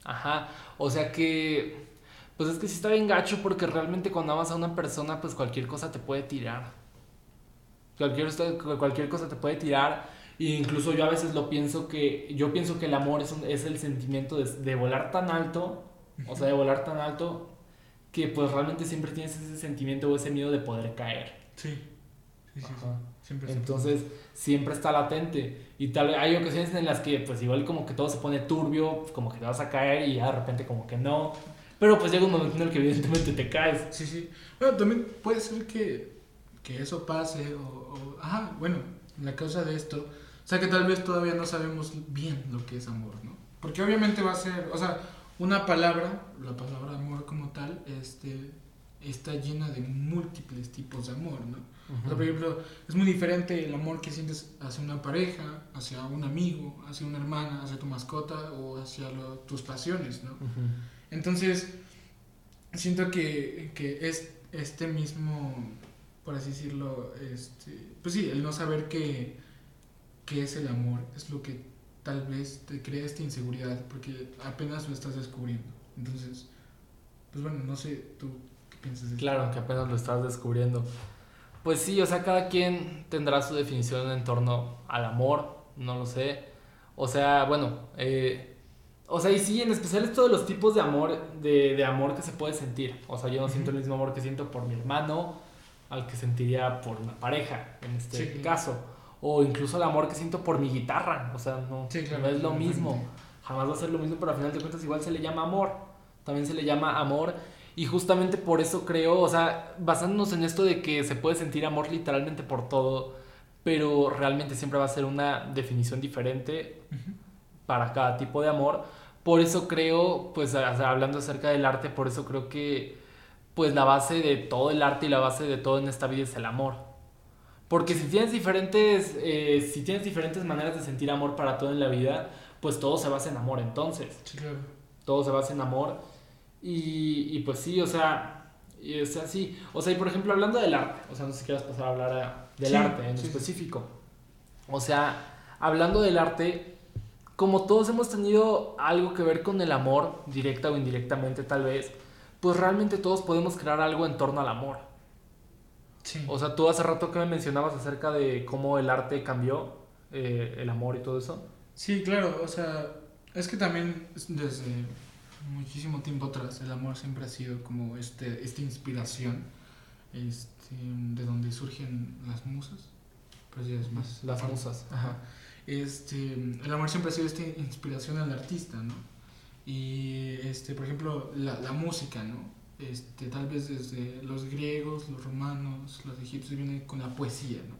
Ajá. O sea que pues es que sí está bien gacho porque realmente cuando amas a una persona, pues cualquier cosa te puede tirar. Cualquier, cualquier cosa te puede tirar. E incluso yo a veces lo pienso que, yo pienso que el amor es, un, es el sentimiento de, de, volar tan alto, o sea, de volar tan alto, que pues realmente siempre tienes ese sentimiento o ese miedo de poder caer. Sí. Sí, sí, sí. Siempre Entonces, siempre está latente. Y tal hay ocasiones en las que, pues igual como que todo se pone turbio, como que te vas a caer y ya de repente como que no. Pero pues llega un momento en el que evidentemente te caes. Sí, sí. Bueno, también puede ser que, que eso pase o, o, Ajá, bueno, la causa de esto... O sea que tal vez todavía no sabemos bien lo que es amor, ¿no? Porque obviamente va a ser... O sea, una palabra, la palabra amor como tal, este, está llena de múltiples tipos de amor, ¿no? Uh -huh. o sea, por ejemplo, es muy diferente el amor que sientes hacia una pareja, hacia un amigo, hacia una hermana, hacia tu mascota o hacia lo, tus pasiones, ¿no? Uh -huh. Entonces, siento que, que es este mismo, por así decirlo, este, pues sí, el no saber qué, qué es el amor es lo que tal vez te crea esta inseguridad, porque apenas lo estás descubriendo. Entonces, pues bueno, no sé, tú qué piensas de Claro, que apenas lo estás descubriendo. Pues sí, o sea, cada quien tendrá su definición en torno al amor, no lo sé. O sea, bueno, eh, o sea, y sí, en especial esto de los tipos de amor, de, de amor que se puede sentir. O sea, yo no uh -huh. siento el mismo amor que siento por mi hermano al que sentiría por una pareja, en este sí, caso. O incluso el amor que siento por mi guitarra. O sea, no, sí, claro, no es lo mismo. Jamás va a ser lo mismo, pero al final de cuentas igual se le llama amor. También se le llama amor. Y justamente por eso creo, o sea, basándonos en esto de que se puede sentir amor literalmente por todo, pero realmente siempre va a ser una definición diferente. Uh -huh para cada tipo de amor. Por eso creo, pues hablando acerca del arte, por eso creo que pues la base de todo el arte y la base de todo en esta vida es el amor. Porque si tienes diferentes, eh, si tienes diferentes maneras de sentir amor para todo en la vida, pues todo se basa en amor entonces. Sí, claro. Todo se basa en amor. Y, y pues sí, o sea, y, o sea, sí. O sea, y por ejemplo, hablando del arte, o sea, no sé si quieras pasar a hablar del arte en específico. O sea, hablando del arte, como todos hemos tenido algo que ver con el amor, directa o indirectamente tal vez, pues realmente todos podemos crear algo en torno al amor. Sí. O sea, tú hace rato que me mencionabas acerca de cómo el arte cambió, eh, el amor y todo eso. Sí, claro, o sea, es que también desde muchísimo tiempo atrás el amor siempre ha sido como este, esta inspiración este, de donde surgen las musas. Pues ya es más. Las musas. Ajá. Este, el amor siempre ha sido esta inspiración al artista, ¿no? Y, este, por ejemplo, la, la música, ¿no? Este, tal vez desde los griegos, los romanos, los egipcios, viene con la poesía, ¿no?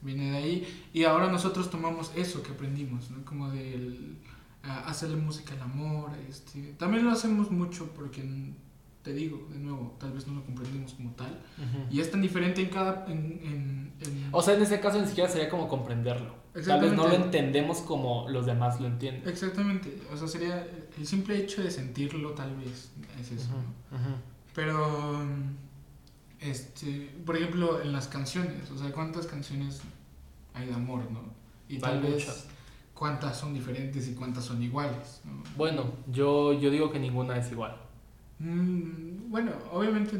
Viene de ahí. Y ahora nosotros tomamos eso que aprendimos, ¿no? Como del hacerle música al amor. Este, también lo hacemos mucho porque, te digo, de nuevo, tal vez no lo comprendemos como tal. Y es tan diferente en cada... En, en, O sea, en ese caso ni siquiera sería como comprenderlo. Tal vez no lo entendemos como los demás lo entienden. Exactamente. O sea, sería el simple hecho de sentirlo, tal vez, es eso. Pero, este, por ejemplo, en las canciones, o sea, ¿cuántas canciones hay de amor, no? Y tal vez cuántas son diferentes y cuántas son iguales. Bueno, yo, yo digo que ninguna es igual. Mm, bueno, obviamente...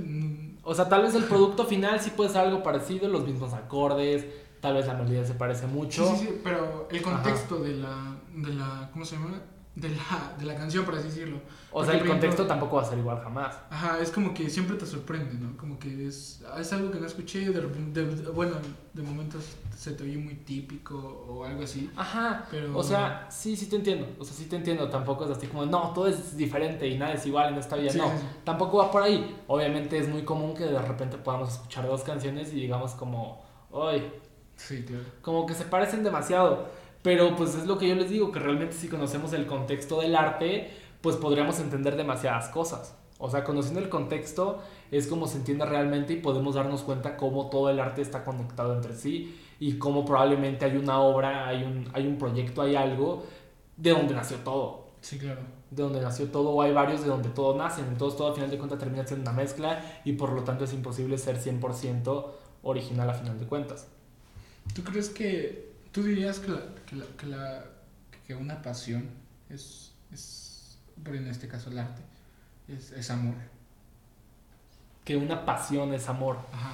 O sea, tal vez el producto final sí puede ser algo parecido, los mismos acordes, tal vez la melodía se parece mucho. Sí, sí, sí pero el contexto de la, de la, ¿cómo se llama? De la, de la canción, por así decirlo. O sea, el contexto tampoco va a ser igual jamás. Ajá, es como que siempre te sorprende, ¿no? Como que es, es algo que no escuché, de, de, bueno, de momentos se te oye muy típico o algo así. Ajá, pero... O sea, sí, sí te entiendo, o sea, sí te entiendo, tampoco es así como, no, todo es diferente y nada es igual en esta vida, no, tampoco va por ahí. Obviamente es muy común que de repente podamos escuchar dos canciones y digamos como, hoy Sí, claro. Como que se parecen demasiado. Pero pues es lo que yo les digo, que realmente si conocemos el contexto del arte, pues podríamos entender demasiadas cosas. O sea, conociendo el contexto es como se entiende realmente y podemos darnos cuenta cómo todo el arte está conectado entre sí y cómo probablemente hay una obra, hay un, hay un proyecto, hay algo de donde nació todo. Sí, claro. De donde nació todo, o hay varios de donde todo nace. Entonces todo a final de cuentas termina siendo una mezcla y por lo tanto es imposible ser 100% original a final de cuentas. ¿Tú crees que, tú dirías que, la, que, la, que, la, que una pasión es, es, por en este caso el arte, es, es amor? Que una pasión es amor. Ajá.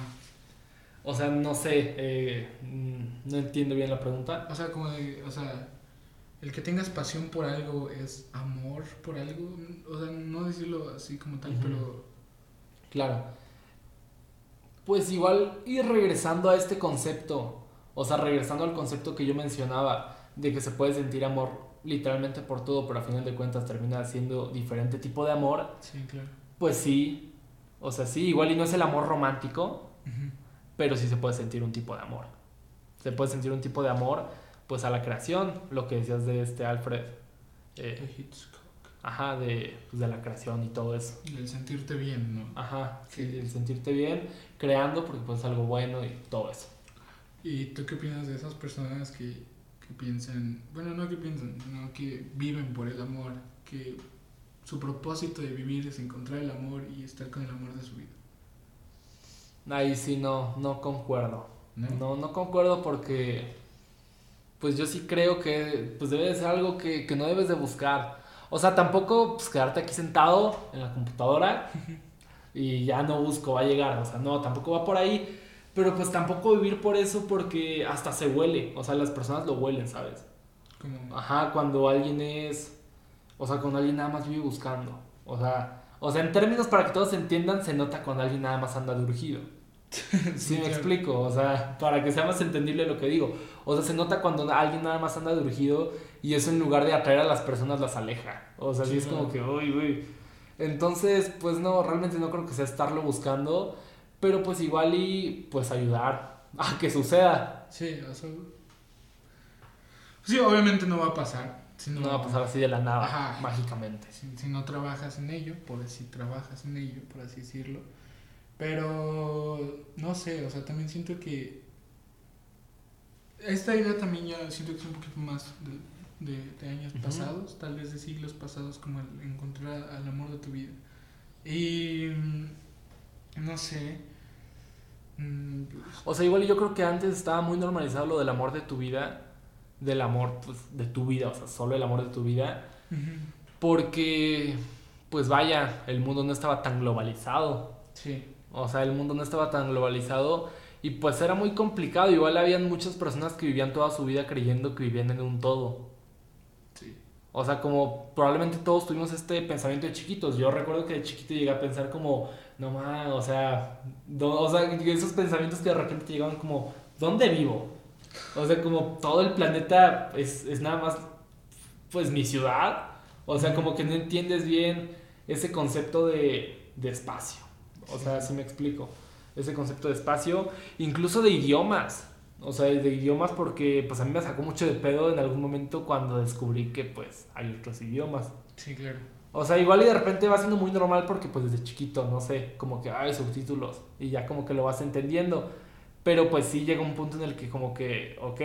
O sea, no sé, eh, no entiendo bien la pregunta. O sea, como de, o sea, el que tengas pasión por algo es amor por algo, o sea, no decirlo así como tal, pero... Claro. Pues igual ir regresando a este concepto o sea, regresando al concepto que yo mencionaba, de que se puede sentir amor literalmente por todo, pero a final de cuentas termina siendo diferente tipo de amor. Sí, claro. Pues sí, o sea, sí, igual y no es el amor romántico, pero sí se puede sentir un tipo de amor. Se puede sentir un tipo de amor, pues a la creación, lo que decías de este Alfred. Eh, Hitchcock. Ajá, de, pues, de la creación y todo eso. Y el sentirte bien, ¿no? Ajá, sí, el sentirte bien, creando, porque pues es algo bueno y todo eso. ¿Y tú qué opinas de esas personas que, que piensan, bueno, no que piensan, sino que viven por el amor, que su propósito de vivir es encontrar el amor y estar con el amor de su vida? Ahí sí no, no concuerdo. ¿No? no, concuerdo porque pues yo sí creo que pues debe de ser algo que, que no debes de buscar. O sea, tampoco pues, quedarte aquí sentado en la computadora y ya no busco, va a llegar. O sea, no, tampoco va por ahí. Pero pues tampoco vivir por eso porque hasta se huele. O sea, las personas lo huelen, ¿sabes? Como... Ajá, cuando alguien es... O sea, cuando alguien nada más vive buscando. O sea, o sea, en términos para que todos entiendan, se nota cuando alguien nada más anda de urgido. sí, me explico, o sea, para que sea más entendible lo que digo. O sea, se nota cuando alguien nada más anda de urgido y eso en lugar de atraer a las personas las aleja. O sea, sí, es como que, uy, uy. Entonces, pues no, realmente no creo que sea estarlo buscando pero pues igual y pues ayudar a que suceda. Sí, o sea, sí, obviamente no va a pasar, Si no, va a pasar así de la nada, Ajá. mágicamente. Si, si no trabajas en ello, por así trabajas en ello, por así decirlo. Pero no sé, o sea, también siento que esta idea también ya siento que es un poquito más de, de, de años pasados, tal vez de siglos pasados, como el encontrar al amor de tu vida. Y mm, no sé. mm, O sea, igual yo creo que antes estaba muy normalizado lo del amor de tu vida, del amor pues, de tu vida, o sea, solo el amor de tu vida, porque, pues vaya, el mundo no estaba tan globalizado. Sí, O sea, el mundo no estaba tan globalizado y pues era muy complicado. Igual habían muchas personas que vivían toda su vida creyendo que vivían en un todo. O sea, como probablemente todos tuvimos este pensamiento de chiquitos. Yo recuerdo que de chiquito llegué a pensar como, no más, o sea, do- o sea, esos pensamientos que de repente te llegaban como, ¿dónde vivo? O sea, como todo el planeta es, es nada más, pues mi ciudad. O sea, como que no entiendes bien ese concepto de, de espacio. O sea, así me explico. Ese concepto de espacio, incluso de idiomas. O sea, de idiomas porque pues a mí me sacó mucho de pedo en algún momento cuando descubrí que pues hay otros idiomas. Sí, claro. O sea, igual y de repente va siendo muy normal porque pues desde chiquito, no sé, como que hay subtítulos y ya como que lo vas entendiendo. Pero pues sí llega un punto en el que como que, ok,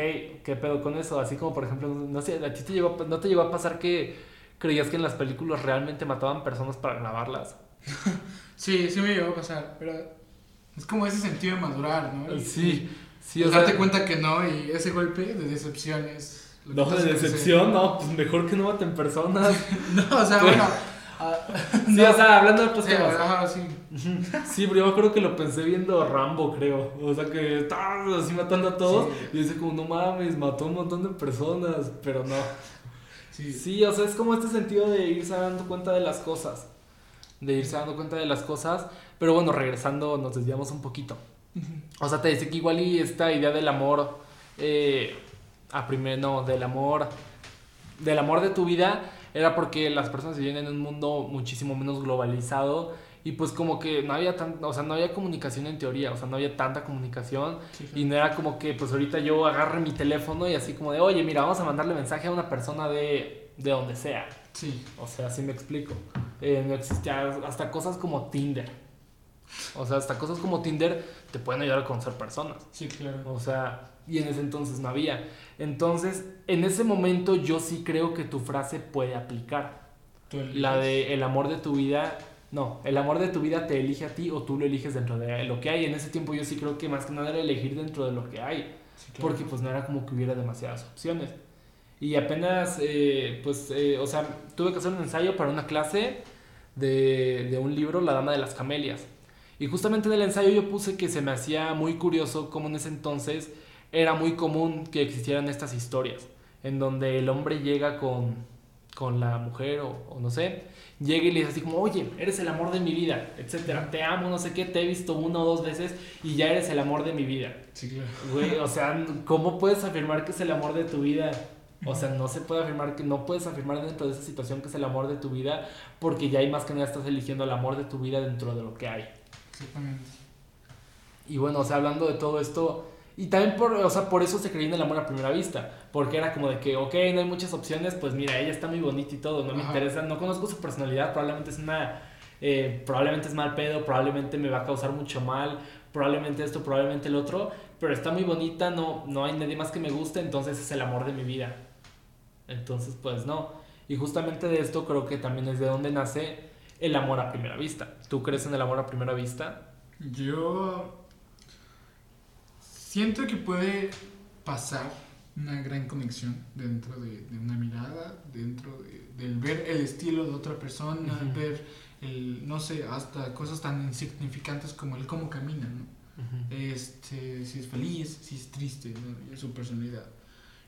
¿qué pedo con eso? Así como por ejemplo, no sé, ¿a ti te llegó, no te llegó a pasar que creías que en las películas realmente mataban personas para grabarlas? Sí, sí me llegó a pasar, pero es como ese sentido de madurar, ¿no? Y- Sí, sí, y o sea... darte cuenta que no, y ese golpe de decepción es... No, de decepción, no, pues mejor que no maten personas. No, o sea, bueno... ah, Sí, o sea, hablando de otros sí, temas. ajá, sí. Sí, pero yo creo que lo pensé viendo Rambo, creo. O sea, que estaba así matando a todos. Sí. Y dice como, no mames, mató a un montón de personas. Pero no. Sí, Sí, o sea, es como este sentido de irse dando cuenta de las cosas. De irse dando cuenta de las cosas. Pero bueno, regresando, nos desviamos un poquito. O sea, te dice que igual y esta idea del amor, eh, a primer, no, del amor, del amor de tu vida, era porque las personas vivían en un mundo muchísimo menos globalizado y pues como que no había tan, o sea, no había comunicación en teoría, o sea, no había tanta comunicación Sí, y no era como que pues ahorita yo agarre mi teléfono y así como de, oye, mira, vamos a mandarle mensaje a una persona de, de donde sea. sí, O sea, así me explico. Eh, no existía hasta cosas como Tinder. O sea, hasta cosas como Tinder te pueden ayudar a conocer personas. sí, claro. O sea, y en ese entonces no había. Entonces, en ese momento yo sí creo que tu frase puede aplicar. La de el amor de tu vida, no, el amor de tu vida te elige a ti o tú lo eliges dentro de lo que hay. En ese tiempo yo sí creo que más que nada era elegir dentro de lo que hay. Sí, claro. Porque pues no era como que hubiera demasiadas opciones. Y apenas, eh, pues, eh, o sea, tuve que hacer un ensayo para una clase de, de un libro, La Dama de las Camelias. Y justamente en el ensayo yo puse que se me hacía muy curioso cómo en ese entonces era muy común que existieran estas historias, en donde el hombre llega con, con la mujer o, o no sé, llega y le dice así como, oye, eres el amor de mi vida, etcétera, te amo, no sé qué, te he visto una o dos veces y ya eres el amor de mi vida. Sí, claro. Güey, o sea, ¿cómo puedes afirmar que es el amor de tu vida? O sea, no se puede afirmar que no puedes afirmar dentro de esa situación que es el amor de tu vida porque ya hay más que nada estás eligiendo el amor de tu vida dentro de lo que hay. Exactamente. Y bueno, o sea, hablando de todo esto, y también por, o sea, por eso se creía en el amor a primera vista, porque era como de que, ok, no hay muchas opciones, pues mira, ella está muy bonita y todo, no me Ajá. interesa, no conozco su personalidad, probablemente es una, eh, probablemente es mal pedo, probablemente me va a causar mucho mal, probablemente esto, probablemente el otro, pero está muy bonita, no, no hay nadie más que me guste, entonces es el amor de mi vida. Entonces, pues no. Y justamente de esto creo que también es de donde nace el amor a primera vista. ¿Tú crees en el amor a primera vista? Yo siento que puede pasar una gran conexión dentro de, de una mirada, dentro de, del ver el estilo de otra persona, Ujú. ver el, no sé, hasta cosas tan insignificantes como el cómo camina, ¿no? este, si es feliz, si es triste, ¿no? Su personalidad.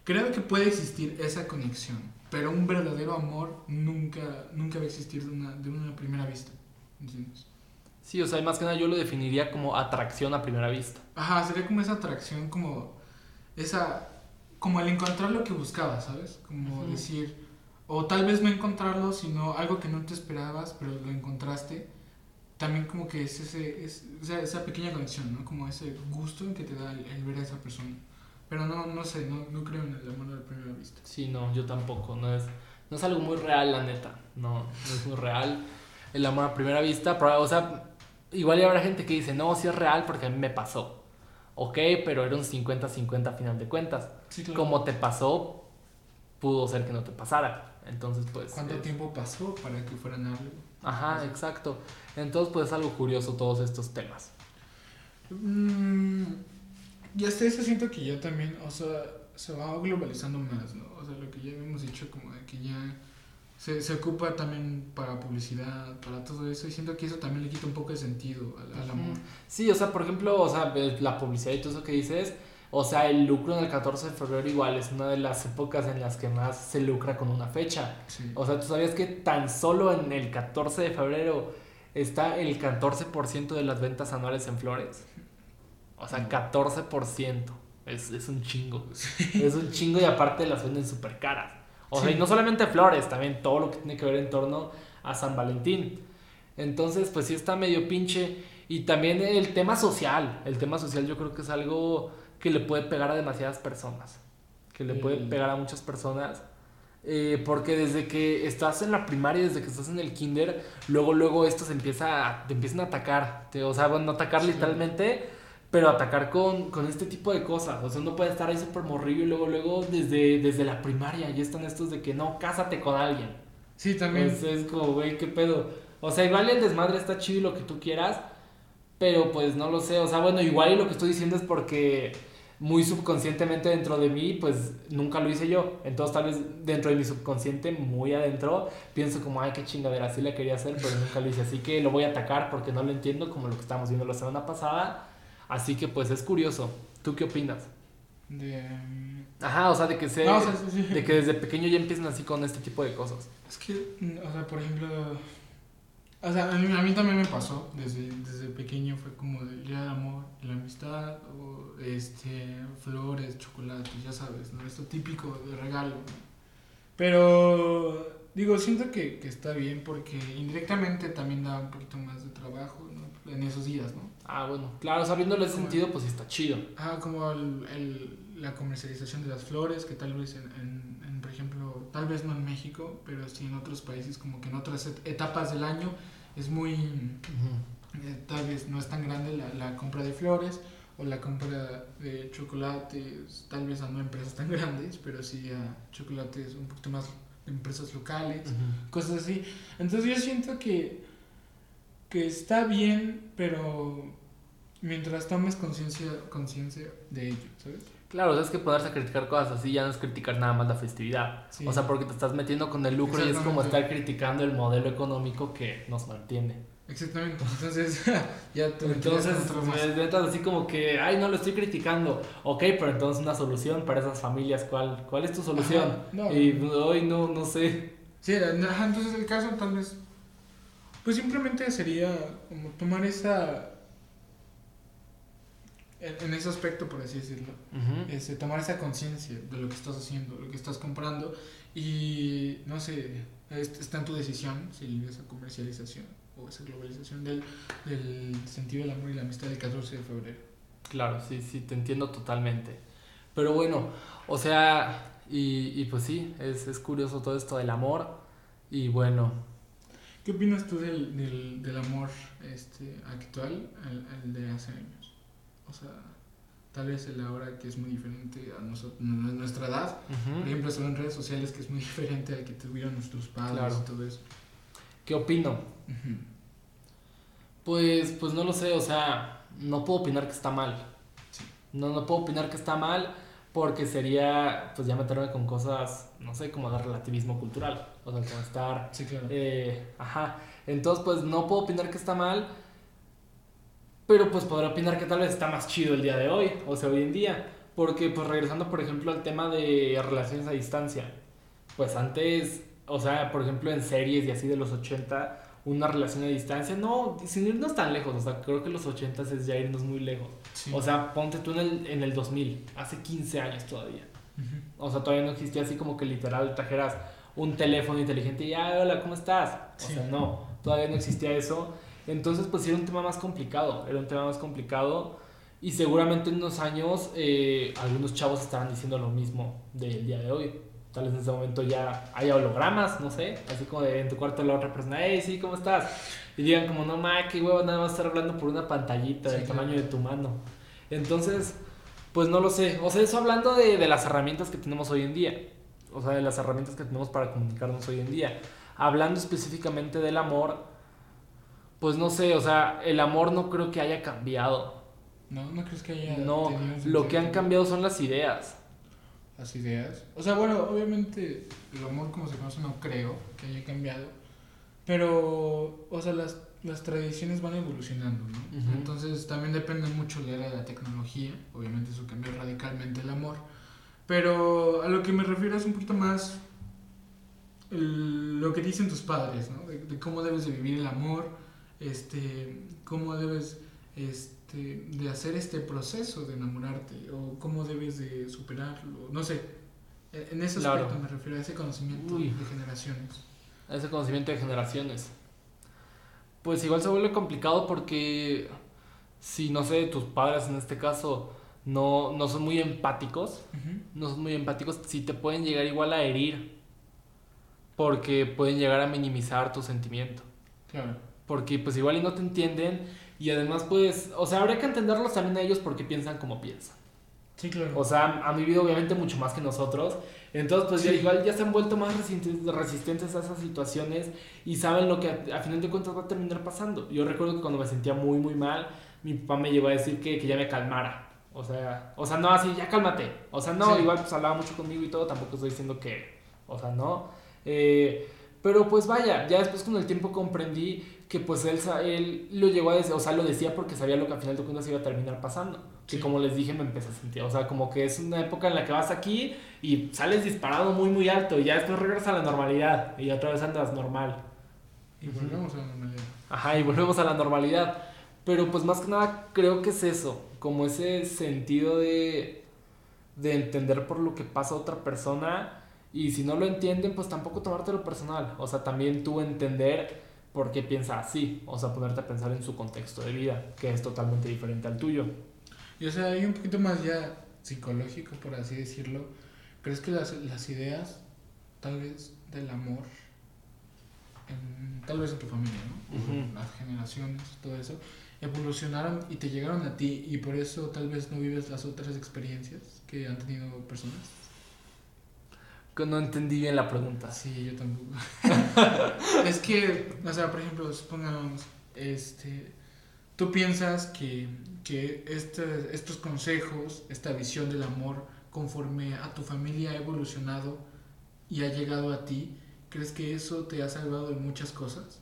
Creo que puede existir esa conexión, pero un verdadero amor nunca, nunca va a existir de una, de una primera vista. ¿entiendes? Sí, o sea, más que nada yo lo definiría como atracción a primera vista. Ajá, sería como esa atracción, como esa, como el encontrar lo que buscabas, ¿sabes? Como decir, o tal vez no encontrarlo, sino algo que no te esperabas, pero lo encontraste. También como que es, ese, es esa, esa pequeña conexión, ¿no? Como ese gusto que te da el, el ver a esa persona. Pero no, no sé, no, no creo en el amor a la primera vista. Sí, no, yo tampoco. No es, no es algo muy real, la neta. No, no es muy real. El amor a primera vista, o sea, igual habrá gente que dice, no, sí es real porque a mí me pasó. Ok, pero era un 50-50 a final de cuentas. Como te pasó, pudo ser que no te pasara. Entonces, pues... ¿Cuánto tiempo pasó para que fueran algo? Ajá, exacto. Entonces, pues es algo curioso todos estos temas. Mm, y hasta eso siento que ya también, o sea, se va globalizando más, ¿no? O sea, lo que ya habíamos dicho, como de que ya se, se ocupa también para publicidad, para todo eso, y siento que eso también le quita un poco de sentido al, amor. Sí, o sea, por ejemplo, o sea, la publicidad y todo eso que dices, o sea, el lucro en el 14 de febrero igual es una de las épocas en las que más se lucra con una fecha. O sea, ¿tú sabías que tan solo en el 14 de febrero está el 14% de las ventas anuales en flores? O sea, 14%. Es, es un chingo. Es un chingo y aparte las venden súper caras. O sea, y no solamente flores, también todo lo que tiene que ver en torno a San Valentín. Entonces, pues sí está medio pinche. Y también el tema social. El tema social yo creo que es algo que le puede pegar a demasiadas personas. Que le puede pegar a muchas personas. Eh, porque desde que estás en la primaria, desde que estás en el kinder, luego, luego esto se empieza a, te empiezan a atacar. o sea, bueno, atacar literalmente pero atacar con, con, este tipo de cosas. O sea, uno puede estar ahí súper morrillo y luego, luego desde, desde la primaria ya están estos de que no, cásate con alguien. Sí, también. Entonces es como, güey, qué pedo. O sea, igual el desmadre está chido y lo que tú quieras, pero pues no lo sé. O sea, bueno, igual y lo que estoy diciendo es porque muy subconscientemente dentro de mí, pues nunca lo hice yo. Entonces tal vez dentro de mi subconsciente, muy adentro, pienso como, ay, qué chingadera, así la quería hacer, pero nunca lo hice. Así que lo voy a atacar porque no lo entiendo, como lo que estamos viendo la semana pasada Así que pues es curioso. ¿Tú qué opinas? De... Ajá, o sea, de que, se, de que desde pequeño ya empiezan así con este tipo de cosas. Es que, o sea, por ejemplo, o sea, a mí, a mí también me pasó, desde, desde pequeño fue como el día del amor, la amistad, o este, flores, chocolates, ya sabes, ¿no? Esto típico de regalo. Pero, digo, siento que, que está bien porque indirectamente también da un poquito más de trabajo, ¿no? En esos días, ¿no? Ah, bueno, claro, sabiéndole el sentido, pues está chido. Ah, como el, la comercialización de las flores, que tal vez en, en, por ejemplo, tal vez no en México, pero sí en otros países, como que en otras etapas del año es muy, eh, tal vez no es tan grande la, la, compra de flores o la compra de chocolates, tal vez a no empresas tan grandes, pero sí a chocolates un poquito más empresas locales, cosas así. Entonces yo siento que que está bien, pero mientras tomes conciencia conciencia de ello, ¿sabes? Claro, o sea, es que ponerse a criticar cosas así ya no es criticar nada más la festividad. O sea, porque te estás metiendo con el lucro y es como estar criticando el modelo económico que nos mantiene. Exactamente. Entonces, ya tú Entonces, pues, así como que, ay, no lo estoy criticando. Ok, pero entonces una solución para esas familias, ¿cuál, cuál es tu solución? Y hoy no, no sé. Sí, entonces el caso tal vez pues simplemente sería como tomar esa. En ese aspecto, por así decirlo, este, tomar esa conciencia de lo que estás haciendo, lo que estás comprando y no sé, está en tu decisión si esa comercialización o esa globalización del, del sentido del amor y la amistad del 14 de febrero. Claro, sí, sí, te entiendo totalmente. Pero bueno, o sea, y, y pues sí, es, es curioso todo esto del amor y bueno, ¿Qué opinas tú del, del, del amor este, actual al, de hace años? O sea, tal vez el ahora que es muy diferente a nosotros, nuestra edad. Por ejemplo, solo en redes sociales que es muy diferente al que tuvieron nuestros padres y todo eso. ¿Qué opino? Pues, pues no lo sé, o sea, no puedo opinar que está mal. No, no puedo opinar que está mal porque sería, pues ya meterme con cosas, no sé, como de relativismo cultural, o sea, como estar... Sí, claro. Eh, ajá, entonces pues no puedo opinar que está mal, pero pues podré opinar que tal vez está más chido el día de hoy, o sea, hoy en día, porque pues regresando por ejemplo al tema de relaciones a distancia, pues antes, o sea, por ejemplo en series y así de los 80, una relación a distancia, no, sin irnos tan lejos, o sea, creo que los 80 es ya irnos muy lejos. O sea, ponte tú en el, en el 2000, hace 15 años todavía. O sea, todavía no existía así como que literal trajeras un teléfono inteligente y ya, hola, ¿cómo estás? O sea, no, todavía no existía eso. Entonces, pues era un tema más complicado, era un tema más complicado. Y seguramente en unos años eh, algunos chavos estarán diciendo lo mismo del día de hoy. Tal vez en ese momento ya haya hologramas, no sé, así como de en tu cuarto la otra persona, hey, sí, ¿cómo estás? Y digan como, no, ma, qué huevo, nada más estar hablando por una pantallita del tamaño de tu mano. Entonces, pues no lo sé. O sea, eso hablando de, de las herramientas que tenemos hoy en día. O sea, de las herramientas que tenemos para comunicarnos hoy en día. Hablando específicamente del amor, pues no sé, o sea, el amor no creo que haya cambiado. No, no crees que haya. No, lo que han cambiado son las ideas. Las ideas. O sea, bueno, obviamente el amor como se conoce no creo que haya cambiado. Pero, o sea, las, las tradiciones van evolucionando, ¿no? Ujú. Entonces también depende mucho de la de la tecnología. Obviamente eso cambió radicalmente el amor. Pero a lo que me refiero es un poquito más el- lo que dicen tus padres, ¿no? De, de cómo debes de vivir el amor, este, cómo debes este, de hacer este proceso de enamorarte o cómo debes de superarlo, no sé. E- En ese Claro. aspecto me refiero a ese conocimiento Uy. de generaciones. ese conocimiento de generaciones. Pues igual se vuelve complicado porque si, no sé, tus padres en este caso no, no son muy empáticos, no son muy empáticos, sí te pueden llegar igual a herir. Porque pueden llegar a minimizar tu sentimiento. Claro. Porque pues igual y no te entienden y además pues, o sea, habría que entenderlos también a ellos porque piensan como piensan. Sí, claro. O sea, han vivido obviamente mucho más que nosotros. Entonces, pues ya Sí. igual ya se han vuelto más resistentes, a esas situaciones y saben lo que a, a final de cuentas va a terminar pasando. Yo recuerdo que cuando me sentía muy, muy mal, mi papá me llegó a decir que, que ya me calmara. O sea, o sea, no así, ya cálmate. O sea, no, Sí. igual pues hablaba mucho conmigo y todo, tampoco estoy diciendo que, o sea, no. Eh, pero pues vaya, ya después con el tiempo comprendí que pues él, él lo llegó a decir, o sea, lo decía porque sabía lo que al final de cuentas iba a terminar pasando. Que Sí. como les dije, me empecé a sentir, o sea, como que es una época en la que vas aquí y sales disparado muy, muy alto y ya después regresas a la normalidad y otra vez andas normal. y volvemos a la normalidad. Ajá, y volvemos a la normalidad. Pero pues más que nada creo que es eso, como ese sentido de, de entender por lo que pasa a otra persona y si no lo entienden, pues tampoco tomártelo personal. O sea, también tú entender por qué piensa así, o sea, ponerte a pensar en su contexto de vida, que es totalmente diferente al tuyo. Y o sea, hay un poquito más ya psicológico, por así decirlo. ¿Crees que las, las ideas, tal vez, del amor, en- tal vez en tu familia, ¿no? O Ujú. Las generaciones, todo eso, evolucionaron y te llegaron a ti y por eso tal vez no vives las otras experiencias que han tenido personas? No entendí bien la pregunta. Sí, yo tampoco. es que, o sea, por ejemplo, supongamos, este, tú piensas que, que este- estos consejos, esta visión del amor, conforme a tu familia ha evolucionado y ha llegado a ti, ¿crees que eso te ha salvado de muchas cosas?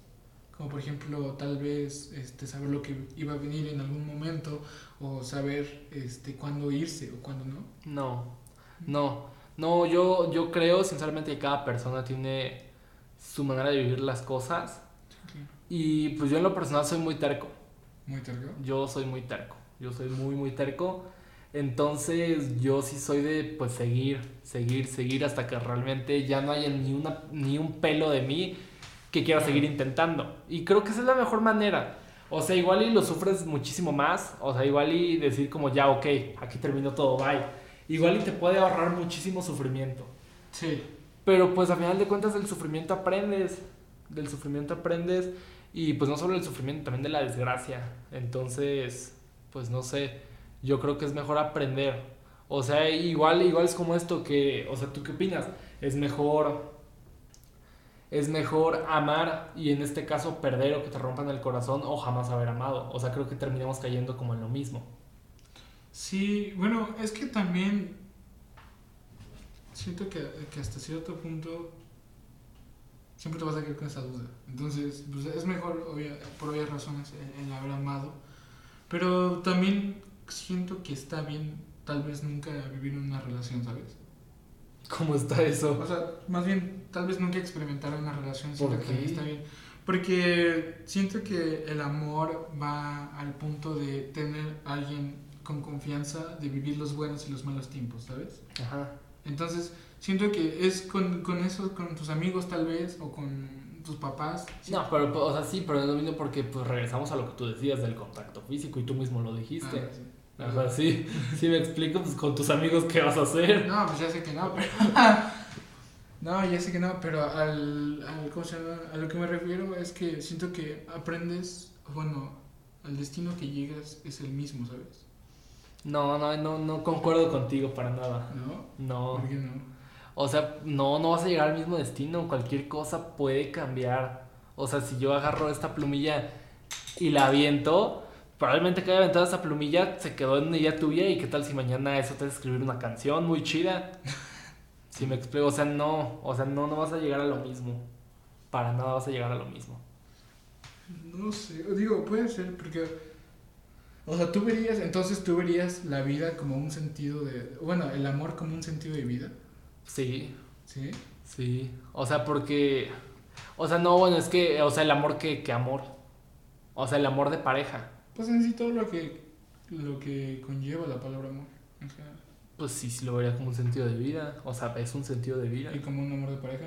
Como por ejemplo, tal vez este, saber lo que iba a venir en algún momento o saber este, cuándo irse o cuándo no. No, no, no, yo, yo creo sinceramente que cada persona tiene su manera de vivir las cosas y pues yo en lo personal soy muy terco. Muy terco. Yo soy muy terco. Yo soy muy, muy terco. Entonces yo sí soy de pues seguir, seguir, seguir hasta que realmente ya no haya ni, una, ni un pelo de mí que quiera seguir intentando. Y creo que esa es la mejor manera. O sea, igual y lo sufres muchísimo más. O sea, igual y decir como ya, ok, aquí terminó todo, bye. Igual y te puede ahorrar muchísimo sufrimiento. Sí. Pero pues a final de cuentas del sufrimiento aprendes. Del sufrimiento aprendes. Y pues no solo el sufrimiento, también de la desgracia. Entonces, pues no sé. Yo creo que es mejor aprender. O sea, igual, igual es como esto que. O sea, ¿tú qué opinas? Es mejor. Es mejor amar y en este caso perder o que te rompan el corazón o jamás haber amado. O sea, creo que terminamos cayendo como en lo mismo. Sí, bueno, es que también siento que, que hasta cierto punto siempre te vas a quedar con esa duda. Entonces, pues es mejor, obvia- por obvias razones, el, el haber amado. Pero también siento que está bien, tal vez nunca vivir en una relación, ¿sabes? ¿Cómo está eso? O sea, más bien, tal vez nunca experimentar una relación, ¿Por qué? está bien. Porque siento que el amor va al punto de tener a alguien con confianza, de vivir los buenos y los malos tiempos, ¿sabes? Ajá. Entonces, siento que es con, con eso, con tus amigos tal vez, o con tus papás. No, pero, o sea, sí, pero es lo mismo porque pues regresamos a lo que tú decías del contacto físico y tú mismo lo dijiste. Ah, sí. O sea, sí, sí me explico, pues con tus amigos qué vas a hacer. No, pues ya sé que no, pero... No, ya sé que no, pero al, al ¿cómo se llama? a lo que me refiero es que siento que aprendes, bueno, al destino que llegas es el mismo, ¿sabes? No, no, no, no concuerdo contigo para nada. ¿No? No. ¿Por qué no? O sea, no, no vas a llegar al mismo destino. Cualquier cosa puede cambiar. O sea, si yo agarro esta plumilla y la aviento, probablemente que haya aventado esa plumilla se quedó en ella tuya. ¿Y qué tal si mañana eso te hace escribir una canción muy chida? Si me explico, o sea, no, o sea, no, no vas a llegar a lo mismo. Para nada vas a llegar a lo mismo. No sé, digo, puede ser porque... O sea, tú verías, entonces tú verías la vida como un sentido de... Bueno, el amor como un sentido de vida. Sí, ¿Sí? sí. O sea, porque. O sea, no, bueno, es que. O sea, el amor que, que amor. O sea, el amor de pareja. Pues en sí todo lo que, lo que conlleva la palabra amor. en general. Pues sí, sí lo vería como un sentido de vida. O sea, es un sentido de vida. Y como un amor de pareja.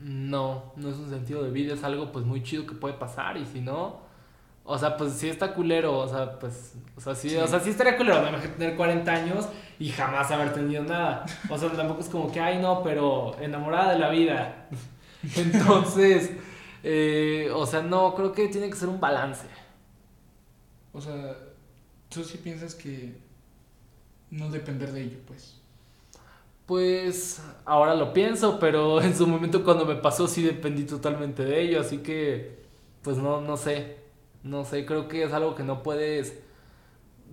No, no es un sentido de vida, es algo pues muy chido que puede pasar. Y si no. O sea, pues sí está culero. O sea, pues. O sea, sí, Sí. O sea, sí estaría culero. Me imagino tener 40 años y jamás haber tenido nada. O sea, tampoco es como que, ay, no, pero enamorada de la vida. Entonces. eh, o sea, no, creo que tiene que ser un balance. O sea, tú sí piensas que no depender de ello, pues. Pues ahora lo pienso, pero en su momento cuando me pasó sí dependí totalmente de ello, así que pues no, no sé, no sé, creo que es algo que no puedes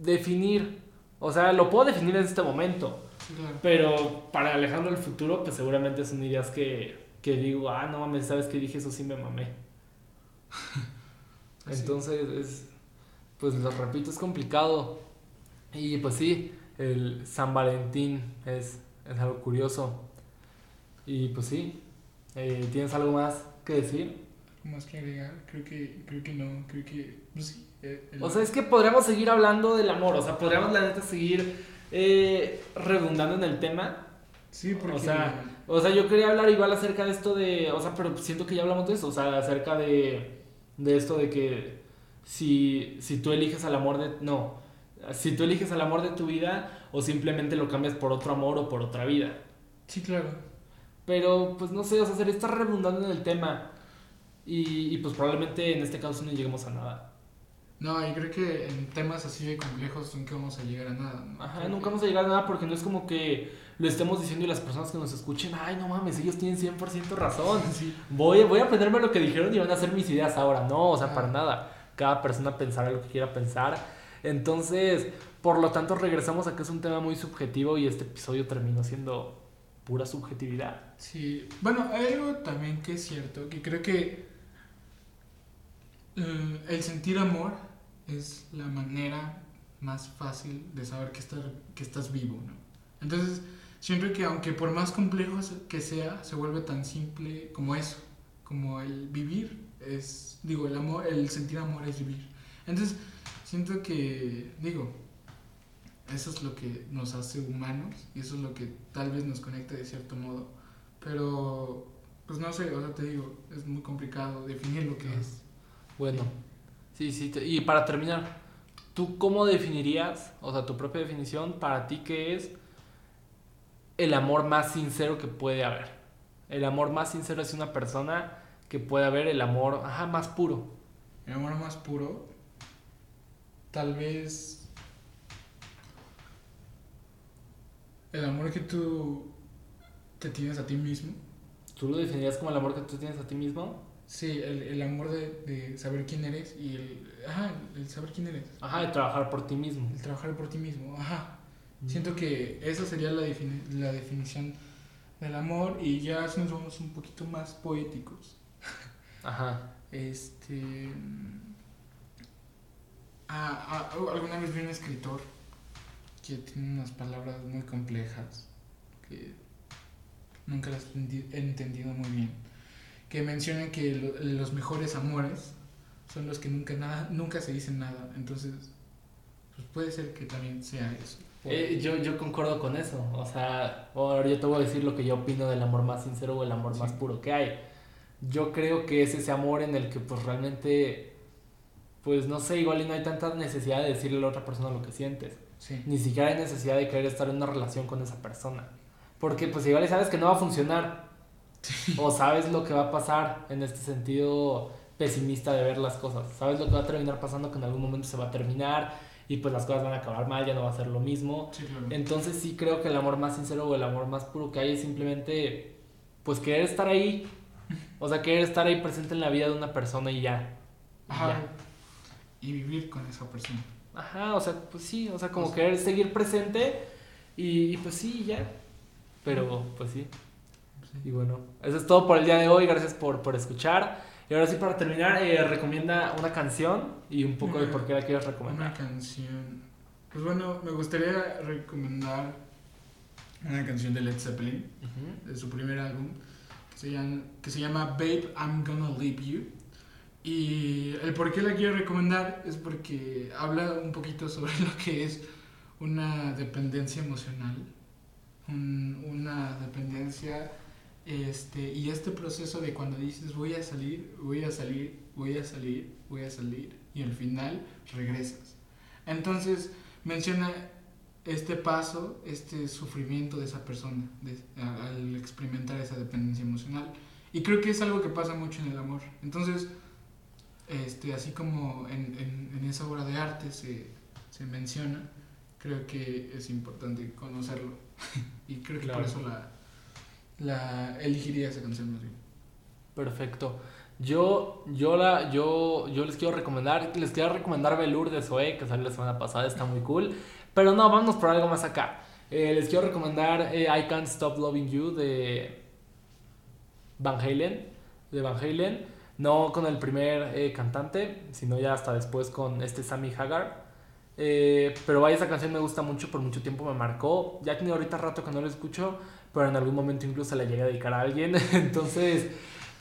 definir, o sea, lo puedo definir en este momento, claro. pero para alejando el futuro pues seguramente son ideas que, que digo, ah, no mames, ¿sabes qué dije? Eso sí me mamé. Entonces es, pues lo repito, es complicado. Y pues sí, el San Valentín es, es algo curioso. Y pues sí, eh, ¿tienes algo más que decir? Más que agregar, creo que, creo que no, creo que, pues sí. eh, el- O sea, es que podríamos seguir hablando del amor, o sea, podríamos la neta seguir eh, redundando en el tema. sí, porque... o sea, O sea, yo quería hablar igual acerca de esto de, o sea, pero siento que ya hablamos de eso, o sea, acerca de, de esto de que si, si tú eliges al amor de, no, si tú eliges al amor de tu vida o simplemente lo cambias por otro amor o por otra vida. sí, claro. Pero, pues no sé, o sea, sería estar redundando en el tema y, y pues probablemente en este caso no lleguemos a nada. No, y creo que en temas así de complejos nunca vamos a llegar a nada. ¿no? Ajá, nunca vamos a llegar a nada porque no es como que lo estemos diciendo y las personas que nos escuchen, ay, no mames, ellos tienen 100% razón. Sí. Voy, voy a aprenderme lo que dijeron y van a hacer mis ideas ahora. No, o sea, Ah. para nada. Cada persona pensará lo que quiera pensar. Entonces, por lo tanto, regresamos a que es un tema muy subjetivo y este episodio terminó siendo pura subjetividad. Sí, bueno, hay algo también que es cierto, que creo que eh, el sentir amor es la manera más fácil de saber que, estar, que estás vivo, ¿no? Entonces, siempre que aunque por más complejo que sea, se vuelve tan simple como eso, como el vivir es, digo, el amor, el sentir amor es vivir. Entonces, siento que, digo, eso es lo que nos hace humanos y eso es lo que tal vez nos conecta de cierto modo. Pero, pues no sé, o sea, te digo, es muy complicado definir lo que Ajá. es. Bueno, sí, sí. te- Y para terminar, ¿tú cómo definirías, o sea, tu propia definición, para ti qué es el amor más sincero que puede haber? El amor más sincero es una persona que puede haber el amor, ajá, más puro. El amor más puro, tal vez el amor que tú te tienes a ti mismo. ¿Tú lo definirías como el amor que tú tienes a ti mismo? Sí, el, el amor de, de saber quién eres y el, ajá, el saber quién eres. Ajá, de trabajar por ti mismo. El trabajar por ti mismo, ajá. Siento que esa sería la, defini- la definición del amor y ya si nos vamos un poquito más poéticos. Ajá. Este. ah, ah, alguna vez vi un escritor que tiene unas palabras muy complejas que nunca las he entendido muy bien. Que menciona que lo- los mejores amores son los que nunca, nada, nunca se dicen nada. Entonces, pues puede ser que también sea eso. Eh, yo, yo concuerdo con eso. O sea, ahora yo te voy a decir lo que yo opino del amor más sincero o el amor más Sí. puro que hay. Yo creo que es ese amor en el que pues realmente, pues no sé, igual y no hay tanta necesidad de decirle a la otra persona lo que sientes. Sí. Ni siquiera hay necesidad de querer estar en una relación con esa persona. Porque pues igual y sabes que no va a funcionar. O sabes lo que va a pasar en este sentido pesimista de ver las cosas. Sabes lo que va a terminar pasando, que en algún momento se va a terminar y pues las cosas van a acabar mal, ya no va a ser lo mismo. Entonces sí creo que el amor más sincero o el amor más puro que hay es simplemente pues querer estar ahí. O sea, querer estar ahí presente en la vida de una persona y ya. Ajá. Y vivir con esa persona. Ajá, o sea, pues sí, o sea, como pues querer seguir presente y, pues sí, ya. Pero pues sí. Y bueno, eso es todo por el día de hoy. Gracias por, por escuchar. Y ahora sí, para terminar, eh, recomienda una canción y un poco de por qué la quieres recomendar. Una canción. Pues bueno, me gustaría recomendar una canción de Led Zeppelin, de su primer álbum, que se llama Babe, I'm Gonna Leave You. Y el por qué la quiero recomendar es porque habla un poquito sobre lo que es una dependencia emocional, una dependencia, este, y este proceso de cuando dices voy a salir, voy a salir, voy a salir, voy a salir, y al final regresas. Entonces menciona este paso, este sufrimiento de esa persona al experimentar esa dependencia emocional. Y creo que es algo que pasa mucho en el amor. Entonces, este, así como en, en, en esa obra de arte se, se, menciona, creo que es importante conocerlo. y creo que por eso la, la elegiría esa canción más bien. Perfecto. Yo, yo, la, yo, yo les quiero recomendar, les quiero recomendar Velour de Zoe, que salió la semana pasada, está muy cool. Pero no, vamos por algo más acá. Eh, les quiero recomendar eh, I Can't Stop Loving You de Van Halen. De Van Halen. No con el primer eh, cantante, sino ya hasta después con este Sammy Hagar. pero vaya, esa canción me gusta mucho, por mucho tiempo me marcó. Ya tiene ahorita rato que no la escucho, pero en algún momento incluso la llegué a dedicar a alguien. Entonces,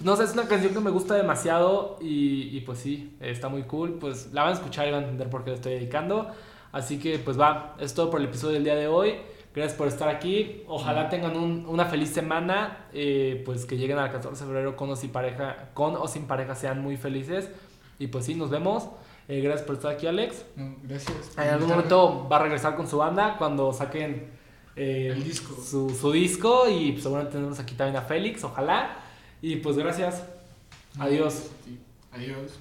no sé, es una canción que me gusta demasiado y, y, pues sí, está muy cool. Pues la van a escuchar y van a entender por qué la estoy dedicando. Así que pues va, es todo por el episodio del día de hoy. Gracias por estar aquí. Ojalá tengan una feliz semana. Eh, pues que lleguen al 14 de febrero con o sin pareja, con o sin pareja sean muy felices. Y pues sí, nos vemos. Eh, gracias por estar aquí, Alex. gracias. En algún momento va a regresar con su banda cuando saquen eh, el disco. Su, su, disco. Y pues, seguramente tenemos aquí también a Félix, ojalá. Y pues gracias. Adiós. Adiós.